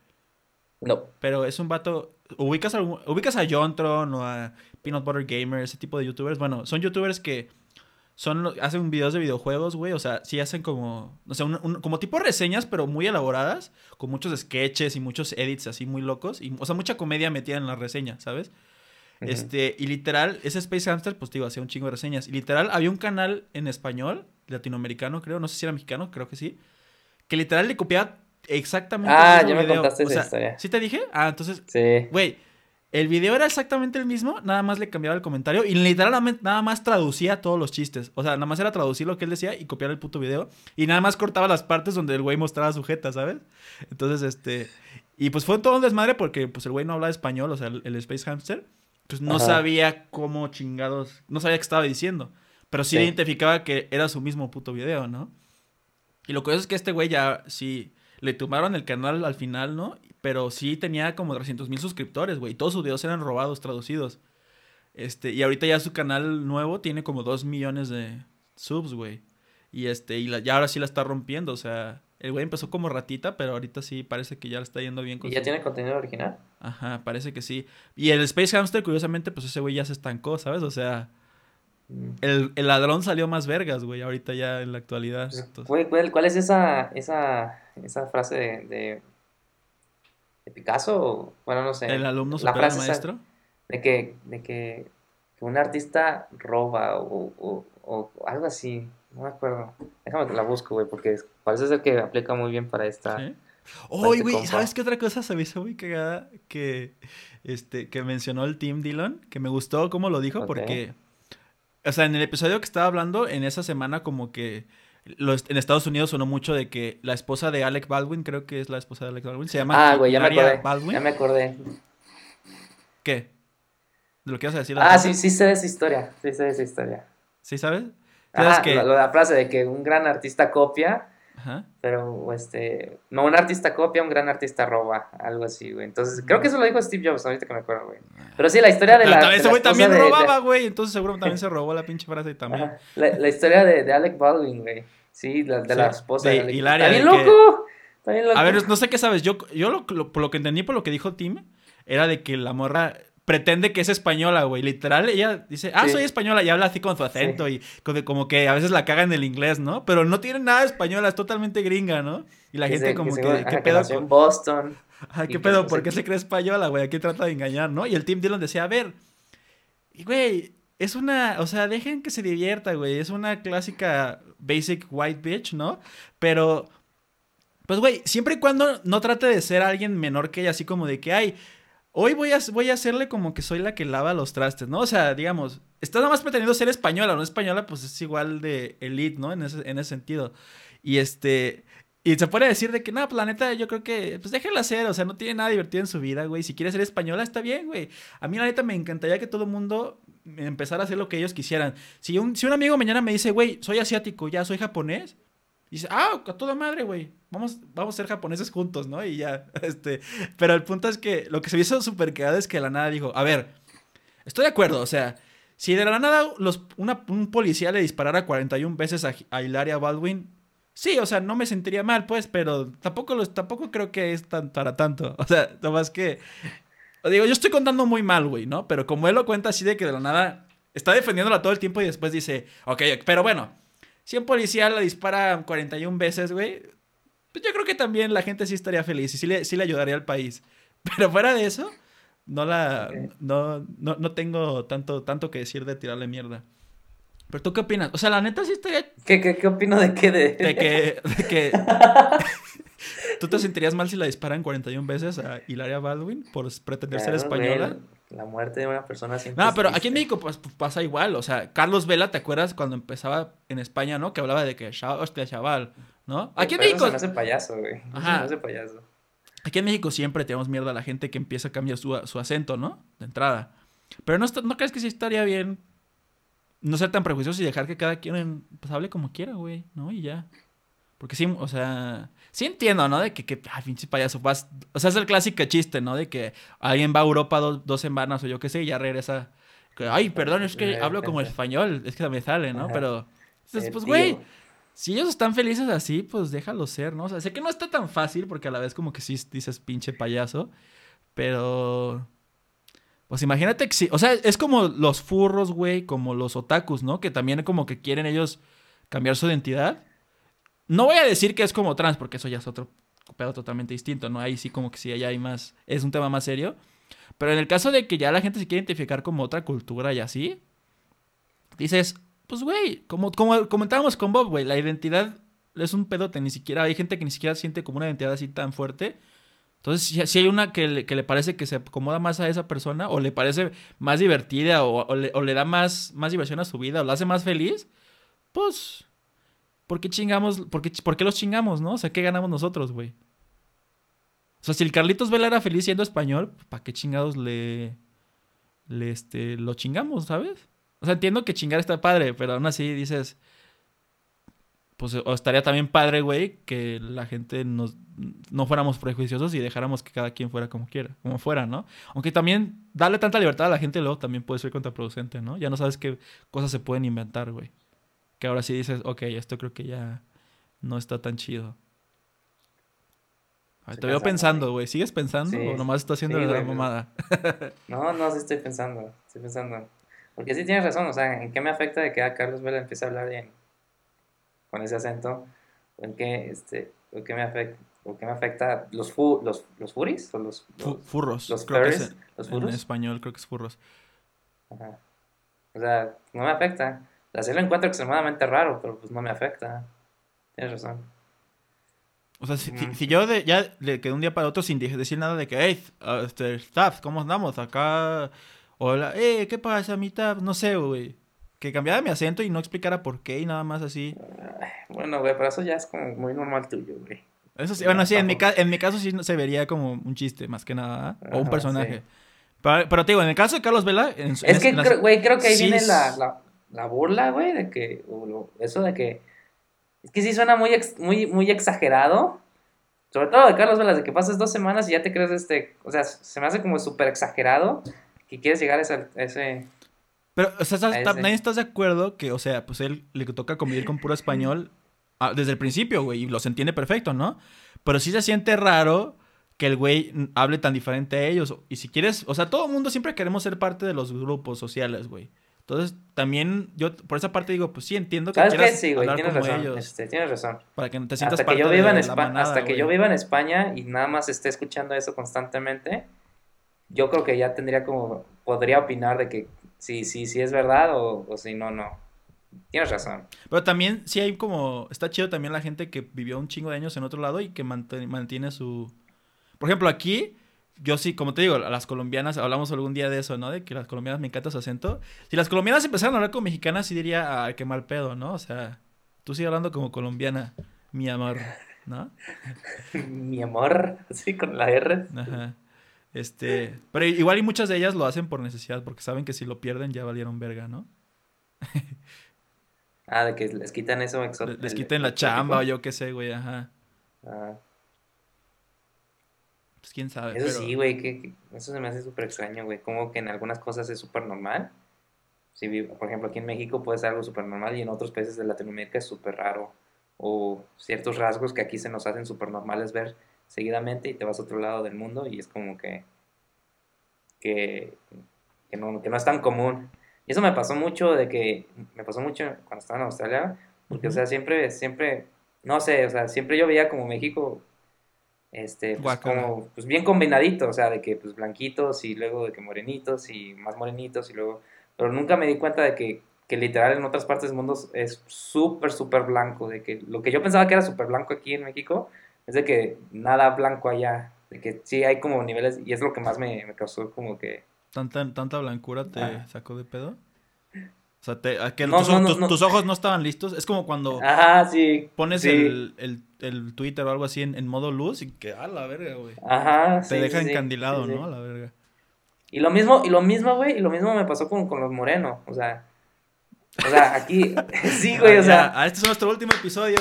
No. pero es un vato, ubicas a, ubicas a Jontron o a Peanut Butter Gamer, ese tipo de youtubers, bueno, son youtubers que son, hacen videos de videojuegos, güey, o sea, sí hacen como, o sea, un- un- como tipo reseñas, pero muy elaboradas, con muchos sketches y muchos edits así muy locos, y, o sea, mucha comedia metida en la reseña, ¿sabes? Este, y literal, ese Space Hamster, pues te digo, hacía un chingo de reseñas. Y literal, había un canal en español, latinoamericano, creo, no sé si era mexicano, creo que sí, que literal le copiaba exactamente Ah, ya me video. contaste O esa sea, historia. ¿Sí te dije? Ah, entonces, Sí. güey, el video era exactamente el mismo, nada más le cambiaba el comentario y literalmente nada más traducía todos los chistes. O sea, nada más era traducir lo que él decía y copiar el puto video. Y nada más cortaba las partes donde el güey mostraba su jeta, ¿sabes? Entonces, este. Y pues fue todo un desmadre porque pues el güey no hablaba español, o sea, el, el Space Hamster. Pues no Ajá. sabía cómo chingados. No sabía qué estaba diciendo. Pero sí, Sí. identificaba que era su mismo puto video, ¿no? Y lo curioso es que este güey ya sí le tumbaron el canal al final, ¿no? Pero sí tenía como 300 mil suscriptores, güey. Todos sus videos eran robados, traducidos. Este, y ahorita ya su canal nuevo tiene como 2 millones de subs, güey. Y este, y la- ya ahora sí la está rompiendo. O sea, el güey empezó como ratita, pero ahorita sí parece que ya le está yendo bien con ¿Y ya su- tiene contenido original? Ajá, parece que sí. Y el Space Hamster, curiosamente, pues ese güey ya se estancó, ¿sabes? O sea, Mm. el, el ladrón salió más vergas, güey, ahorita ya en la actualidad. Pues, güey, ¿cuál, cuál es esa, esa, esa frase de, de, de Picasso? o- Bueno, no sé. el alumno La supera al frase esa maestro. de que, de que, que un artista roba o, o, o algo así. No me acuerdo. Déjame que la busco, güey, porque parece ser que aplica muy bien para esta. ¿Sí? Oye, este güey, compa. ¿sabes qué otra cosa se me hizo muy cagada? Que, este, que mencionó el Team Dillon, que me gustó cómo lo dijo, porque, o sea, en el episodio que estaba hablando, en esa semana como que los, en Estados Unidos sonó mucho de que la esposa de Alec Baldwin, creo que es la esposa de Alec Baldwin, se llama Ah, güey, ya me acordé. Baldwin. Ya me acordé. ¿Qué? ¿De lo que ibas a decir? Ah, sí, sí sé de esa historia. Sí sé de esa historia. ¿Sí sabes? ¿Sabes Ajá, que- lo, lo de la frase de que un gran artista copia, Ajá. pero este, no un artista copia, un gran artista roba, algo así, güey. Entonces, creo que eso lo dijo Steve Jobs, ahorita que me acuerdo, güey. Pero sí, la historia de la, ese la güey también de- de- robaba, güey, entonces seguro también se robó la pinche frase también. Ajá, La, la historia de, de Alec Baldwin, güey. Sí, la, de la Sí, esposa de de Alec. Hilaria, ¡Está bien de que- loco! Está bien loco. A ver, no sé qué sabes. Yo, yo lo, lo- por lo que entendí, por lo que dijo Tim, era de que la morra pretende que es española, güey. Literal, ella dice, ah, Sí. soy española, y habla así con su acento y como que a veces la caga en el inglés, ¿no? Pero no tiene nada de española, es totalmente gringa, ¿no? Y la Que gente se- como que, ajá, ¿qué que pedo? con- en Boston. Ajá, ¿qué que, pedo? ¿Por qué se cree española, güey? Aquí trata de engañar, ¿no? Y el Tim Dillon decía, a ver, güey, es una, o sea, dejen que se divierta, güey. Es una clásica basic white bitch, ¿no? Pero, pues, güey, siempre y cuando no trate de ser alguien menor que ella, así como de que, ay, hoy voy a, voy a hacerle como que soy la que lava los trastes, ¿no? O sea, digamos, estás nada más pretendiendo ser española, no española, pues es igual de elite, ¿no? En ese, en ese sentido. Y este, y se puede decir de que, no, pues la neta, yo creo que, pues déjala hacer, o sea, no tiene nada divertido en su vida, güey. Si quiere ser española, está bien, güey. A mí, la neta, me encantaría que todo el mundo empezara a hacer lo que ellos quisieran. Si un, si un amigo mañana me dice, güey, soy asiático, ya soy japonés, Y dice, ah, a toda madre, güey. Vamos, vamos a ser japoneses juntos, ¿no? Y ya, <laughs> este. Pero el punto es que lo que se me hizo súper quedado es que la nada dijo, a ver, estoy de acuerdo, o sea, si de la nada los, un policía le disparara 41 veces a, a Hilaria Baldwin, sí, o sea, no me sentiría mal, pues, pero tampoco, los, tampoco creo que es tan, para tanto. <laughs> O sea, más que. Digo, yo estoy contando muy mal, güey, ¿no? Pero como él lo cuenta así de que de la nada está defendiéndola todo el tiempo y después dice, ok, pero bueno, si un policía le dispara 41 veces, güey, pues yo creo que también la gente sí estaría feliz y sí le, sí le ayudaría al país. <laughs> Pero fuera de eso, no la. No, no, no, tengo tanto, tanto que decir de tirarle mierda. Pero tú qué opinas? O sea, la neta sí estaría. ¿Qué, qué, qué opino de qué? De, de que. De que... <laughs> ¿Tú te sentirías mal si la disparan 41 veces a Hilaria Baldwin por pretender ser española? La muerte de una persona sin No, pero aquí en México pues, pasa igual. O sea, Carlos Vela, ¿te acuerdas cuando empezaba en España, no? Que hablaba de que, hostia, chaval, ¿no? Aquí en México. Se me hace payaso, güey. Ajá. Se me hace payaso. Aquí en México siempre tenemos mierda a la gente que empieza a cambiar su, su acento, ¿no? De entrada. Pero no, no crees que sí estaría bien no ser tan prejuicioso y dejar que cada quien pues, hable como quiera, güey, ¿no? Y ya. Porque sí, o sea, sí entiendo, ¿no? De que, que ay, pinche payaso, vas, o sea, es el clásico chiste, ¿no? De que alguien va a Europa dos semanas o yo qué sé y ya regresa. Que, ay, perdón, es que hablo como español, es que me sale, ¿no? Pero, pues, güey, si ellos están felices así, pues déjalo ser, ¿no? O sea, sé que no está tan fácil porque a la vez como que sí dices pinche payaso, pero... Pues imagínate que sí, o sea, es como los furros, güey, como los otakus, ¿no? Que también como que quieren ellos cambiar su identidad. No voy a decir que es como trans, porque eso ya es otro pedo totalmente distinto, ¿no? Ahí sí como que sí, allá hay más, es un tema más serio. Pero en el caso de que ya la gente se quiere identificar como otra cultura y así, dices, pues, güey, como, como comentábamos con Bob, güey, la identidad es un pedote. Ni siquiera hay gente que ni siquiera siente como una identidad así tan fuerte. Entonces, si, hay una que le, parece que se acomoda más a esa persona, o le parece más divertida, o, le, da más, más diversión a su vida, o la hace más feliz, pues, ¿por qué chingamos? ¿Por qué, por qué los chingamos, no? O sea, ¿qué ganamos nosotros, güey? O sea, si el Carlitos Vela era feliz siendo español, ¿para qué chingados le, le este, lo chingamos, sabes? O sea, entiendo que chingar está padre, pero aún así dices. Pues estaría también padre, güey, que la gente nos, no fuéramos prejuiciosos y dejáramos que cada quien fuera como quiera, como fuera, ¿no? Aunque también darle tanta libertad a la gente luego también puede ser contraproducente, ¿no? Ya no sabes qué cosas se pueden inventar, güey. Que ahora sí dices, ok, esto creo que ya no está tan chido. te veo pensando, güey. ¿Sigues pensando o nomás estás haciendo la mamada? <laughs> no, no, sí estoy pensando. Estoy pensando. Porque sí tienes razón, o sea, ¿en qué me afecta de que a Carlos Vela empiece a hablar bien con ese acento? ¿En qué, este, o qué me afecta? ¿O qué me afecta? ¿Los, fu los, los furis? ¿O los, furros. Los creo ¿Los furros? En español creo que es furros. Ajá. O sea, no me afecta. O sea, sí lo encuentro extremadamente raro, pero pues no me afecta. Tienes razón. O sea, si, si, yo de, ya le quedé un día para otro sin decir nada de que, hey, este, staff, ¿cómo andamos? Acá Hola, eh, ¿qué pasa, mitad? No sé, güey. Que cambiara mi acento y no explicara por qué y nada más así. Bueno, güey, pero eso ya es como muy normal tuyo, güey. Eso sí, bueno, sí, en mi, en mi caso sí se vería como un chiste más que nada, o un personaje. Pero, pero, te digo, en el caso de Carlos Vela... es que, güey, creo que ahí viene la, la, la, burla, güey, de que... eso de que... Es que sí suena muy, muy, muy exagerado. Sobre todo de Carlos Vela, de que pases dos semanas y ya te crees este... O sea, se me hace como súper exagerado y quieres llegar a ese... Pero, o sea, nadie estás de acuerdo que, o sea, pues él le toca convivir con puro español ah, desde el principio, güey, y los entiende perfecto, ¿no? Pero sí se siente raro que el güey hable tan diferente a ellos. Y si quieres, o sea, todo el mundo siempre queremos ser parte de los grupos sociales, güey. Entonces, también yo por esa parte digo, pues sí entiendo que ¿Sabes quieras Sí, güey, tienes razón. Este, tienes razón. Para que te sientas hasta que yo viva en España, Hasta que yo viva en España y nada más esté escuchando eso constantemente, yo creo que ya tendría como, podría opinar de que si sí, sí, es verdad o, o si no, no. Tienes razón. Pero también sí hay como, está chido también la gente que vivió un chingo de años en otro lado y que mantiene su... Por ejemplo, aquí, yo sí, como te digo, a las colombianas, hablamos algún día de eso, ¿no? De que las colombianas me encanta su acento. Si las colombianas empezaran a hablar como mexicanas, sí diría, ah, qué mal pedo, ¿no? O sea, tú sigue hablando como colombiana, mi amor, ¿no? <laughs> mi amor, sí, con la R. Ajá. Este, pero igual y muchas de ellas lo hacen por necesidad, porque saben que si lo pierden ya valieron verga, ¿no? Ah, de que les quitan eso exótico. Les quiten la chamba o yo qué sé, güey, ajá. Ah. Quién sabe. Eso sí, güey, que, eso se me hace súper extraño, güey. Como que en algunas cosas es súper normal. Si, por ejemplo, aquí en México puede ser algo súper normal y en otros países de Latinoamérica es súper raro. O ciertos rasgos que aquí se nos hacen súper normales ver seguidamente y te vas a otro lado del mundo y es como que, que, que, no, que no es tan común. Y eso me pasó mucho de que, me pasó mucho cuando estaba en Australia, porque, o sea, siempre, siempre, no sé, o sea, siempre yo veía como México, este, pues, como, pues bien combinadito, o sea, de que, pues, blanquitos y luego de que morenitos y más morenitos y luego, pero nunca me di cuenta de que, que literal en otras partes del mundo es súper, súper blanco, de que lo que yo pensaba que era súper blanco aquí en México, es de que nada blanco allá, de que sí hay como niveles, y es lo que más me, me causó como que ¿Tanta, tanta blancura te ah. sacó de pedo? O sea, te, que tus, ojos no estaban listos. Es como cuando Ajá, sí, pones El, el, Twitter o algo así en, modo luz y que, a la verga, güey. Ajá, Te deja encandilado, ¿no? A la verga. Y lo mismo, y lo mismo, güey, y lo mismo me pasó con, con los morenos. O sea, o sea, aquí, <laughs> sí, <laughs> güey, o sea. Ah, este es nuestro último episodio.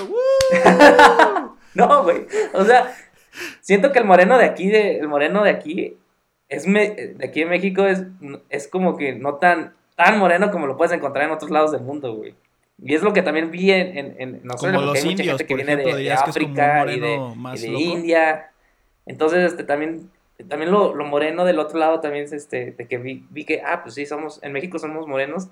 <laughs> no, güey. O sea, siento que el moreno de aquí, de, el moreno de aquí, es de aquí en México es, es como que no tan, tan moreno como lo puedes encontrar en otros lados del mundo, güey. Y es lo que también vi en, en, en como los indios, que viene de, África y de, India. Entonces, este, también, también lo, lo, moreno del otro lado también es este, de que vi, vi, que, ah, pues sí, somos, en México somos morenos,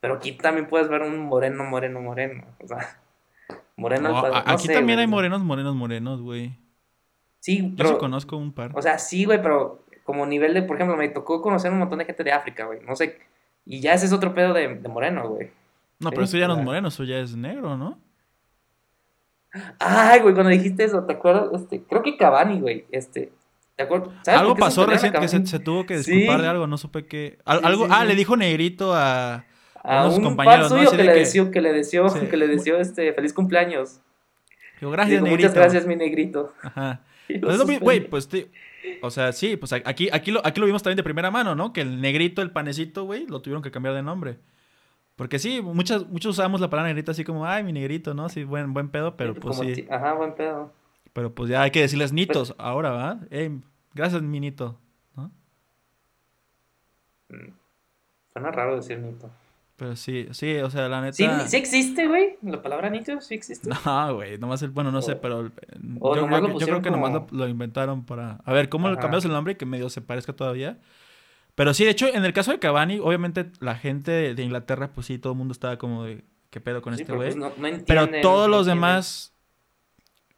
pero aquí también puedes ver un moreno, moreno, moreno. O sea, <laughs> moreno. aquí también hay morenos, morenos, morenos, güey. Sí, pero. Yo sí conozco un par. O sea, sí, güey, pero como nivel de, por ejemplo, me tocó conocer un montón de gente de África, güey. No sé. Y ya ese es otro pedo de, moreno, güey. No, pero eso ya no es moreno, eso ya es negro, ¿no? Ay, güey, cuando dijiste eso, ¿te acuerdas? Este, creo que Cavani, güey, este, ¿te acuerdas? algo pasó recién que se, tuvo que disculpar de algo, no supe qué. algo, ah, le dijo negrito a, a, un compañeros, suyo que, le deseó, que le deseó, que le deseó este feliz cumpleaños. gracias, negrito. Muchas gracias, mi negrito. Ajá. <laughs> Güey, pues, o sea, sí, pues aquí, aquí, lo, aquí lo vimos también de primera mano, ¿no? Que el negrito, el panecito, güey, lo tuvieron que cambiar de nombre. Porque sí, muchas, muchos usamos la palabra negrito así como, ay, mi negrito, ¿no? Sí, buen, buen pedo, pero pues sí. Ajá, buen pedo. Pero pues ya hay que decirles nitos ahora, ¿va? Gracias, mi nito, ¿no? Mm, suena raro decir nito. Pero sí, sí, o sea, la neta. Sí, sí existe, güey. La palabra nito sí existe. <laughs> No, güey, nomás el. Bueno, no sé, pero. Yo creo, yo, creo, que nomás lo, inventaron para. A ver, ¿cómo le cambiamos el nombre? Que medio se parezca todavía. Pero sí, de hecho, en el caso de Cavani, obviamente la gente de Inglaterra, pues sí, todo el mundo estaba como de. ¿Qué pedo con este güey? Pues pero todos los demás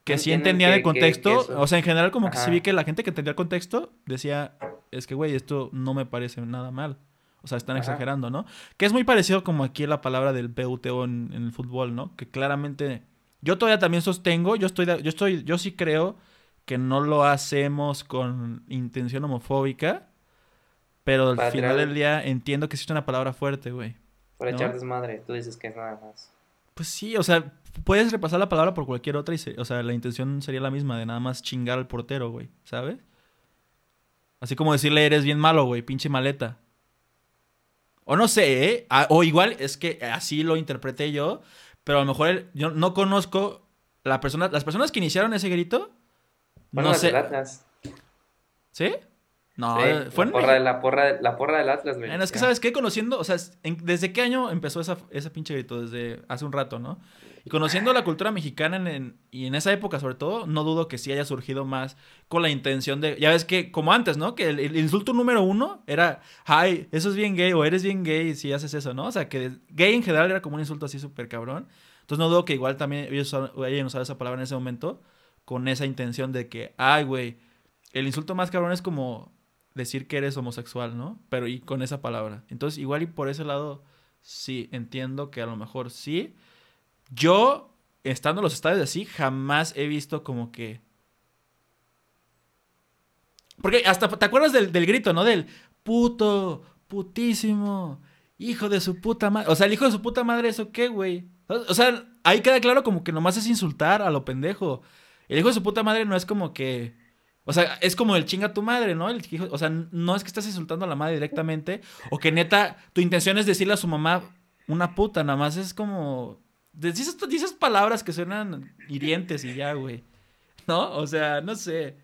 que sí entendían el contexto, o sea, en general, como que sí vi que la gente que entendía el contexto decía, es que, güey, esto no me parece nada mal. O sea, están exagerando, ¿no? Que es muy parecido como aquí la palabra del PUTO en, en, el fútbol, ¿no? Que claramente yo todavía también sostengo, yo estoy, yo estoy, yo sí creo que no lo hacemos con intención homofóbica, pero al final del día entiendo que existe una palabra fuerte, güey. Para echar desmadre, tú dices que es nada más. Pues sí, o sea, puedes repasar la palabra por cualquier otra y, o sea, la intención sería la misma, de nada más chingar al portero, güey, ¿sabes? Así como decirle eres bien malo, güey, pinche maleta. O no sé, ¿eh? O igual es que así lo interpreté yo, pero a lo mejor yo no conozco la persona, las personas que iniciaron ese grito. no sé. ¿Sí? No, fue la porra, la, porra, la porra del Atlas, güey. Es que, ¿sabes qué? Conociendo, o sea, ¿desde qué año empezó esa, ese pinche grito? Desde hace un rato, ¿no? Y conociendo la cultura mexicana en, y en esa época, sobre todo, no dudo que sí haya surgido más con la intención de. Ya ves que, como antes, ¿no? Que el, insulto número uno era, ay, eso es bien gay, o eres bien gay si haces eso, ¿no? O sea, que gay en general era como un insulto así súper cabrón. Entonces no dudo que igual también ellos hayan usado esa palabra en ese momento con esa intención de que, ay, güey, el insulto más cabrón es como decir que eres homosexual, ¿no? Pero y con esa palabra. Entonces, igual y por ese lado, sí, entiendo que a lo mejor sí. Yo, estando en los estadios así, jamás he visto como que... Porque hasta, ¿te acuerdas del, grito, no? Del puto, putísimo, hijo de su puta madre. O sea, el hijo de su puta madre, ¿eso qué, güey? O sea, ahí queda claro como que nomás es insultar a lo pendejo. El hijo de su puta madre no es como que o sea, es como el chinga tu madre, ¿no? El, o sea, no es que estás insultando a la madre directamente o que neta tu intención es decirle a su mamá una puta, nada más es como Dices, dices palabras que suenan hirientes y ya, güey. ¿No? O sea, no sé.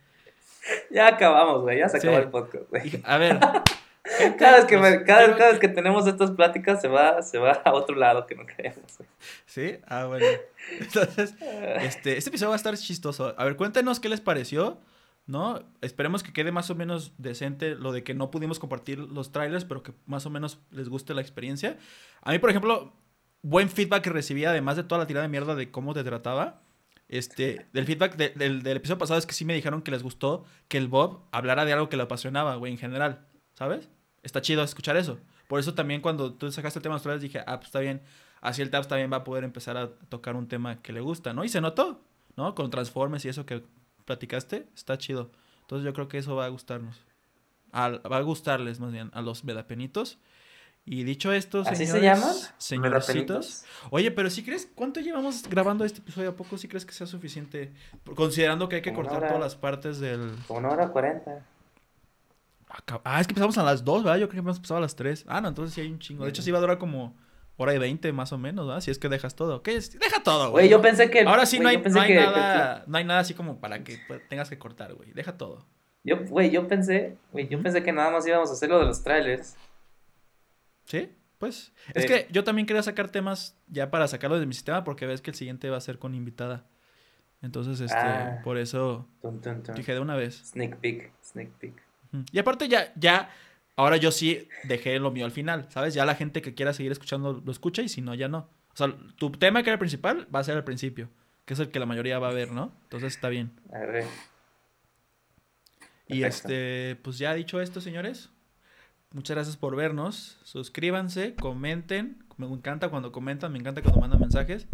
Ya acabamos, güey. Ya se acabó el podcast, güey. A ver. <laughs> cada, vez que, pues, cada, vez que tenemos estas pláticas se va, se va a otro lado que no creemos. ¿Sí? Ah, bueno. <laughs> Entonces, este, este episodio va a estar chistoso. A ver, cuéntenos qué les pareció. ¿No? Esperemos que quede más o menos decente lo de que no pudimos compartir los trailers, pero que más o menos les guste la experiencia. A mí, por ejemplo, buen feedback que recibí, además de toda la tirada de mierda de cómo te trataba. Este, del feedback del, del, episodio pasado es que sí me dijeron que les gustó que el Bob hablara de algo que le apasionaba, güey, en general, ¿sabes? Está chido escuchar eso. Por eso también cuando tú sacaste el tema de los trailers dije, ah, pues está bien, así el Tabs también va a poder empezar a tocar un tema que le gusta, ¿no? Y se notó, ¿no? Con Transformers y eso que platicaste, está chido. Entonces yo creo que eso va a gustarnos. va a gustarles más bien a los medapenitos. Y dicho esto, ¿Así se llaman? Señorcitos. Oye, pero si crees, ¿cuánto llevamos grabando este episodio? ¿A poco si crees que sea suficiente? Considerando que hay que cortar todas las partes del. una hora cuarenta. Ah, es que empezamos a las dos, ¿verdad? Yo creo que hemos empezado a las tres. Ah, no, entonces sí hay un chingo. De hecho, sí va a durar como hora y veinte más o menos, ¿verdad? Si es que dejas todo. ¿Qué es? Deja todo, güey. Güey, yo pensé que. Ahora sí no, hay, no hay nada. No hay nada así como para que tengas que cortar, güey. Deja todo. Yo, güey, yo pensé. Güey, yo pensé que nada más íbamos a hacer lo de los trailers. ¿Sí? Pues. Es que yo también quería sacar temas ya para sacarlo de mi sistema porque ves que el siguiente va a ser con invitada. Entonces, este, ah. por eso dije de una vez. Sneak peek, sneak peek. Y aparte ya, ya Ahora yo sí dejé lo mío al final, ¿sabes? Ya la gente que quiera seguir escuchando lo escucha y si no, ya no. O sea, tu tema que era el principal va a ser al principio, que es el que la mayoría va a ver, ¿no? Entonces está bien. A ver. Y este, pues ya dicho esto, señores, muchas gracias por vernos. Suscríbanse, comenten. Me encanta cuando comentan, me encanta cuando mandan mensajes.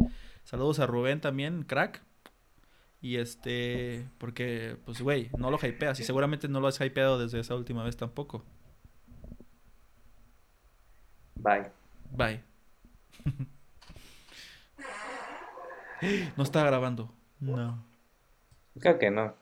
Saludos a Rubén también, crack. Y este, porque, pues, güey, no lo hypeas y seguramente no lo has hypeado desde esa última vez tampoco. Bye. Bye. <laughs> no está grabando. No. Creo que no.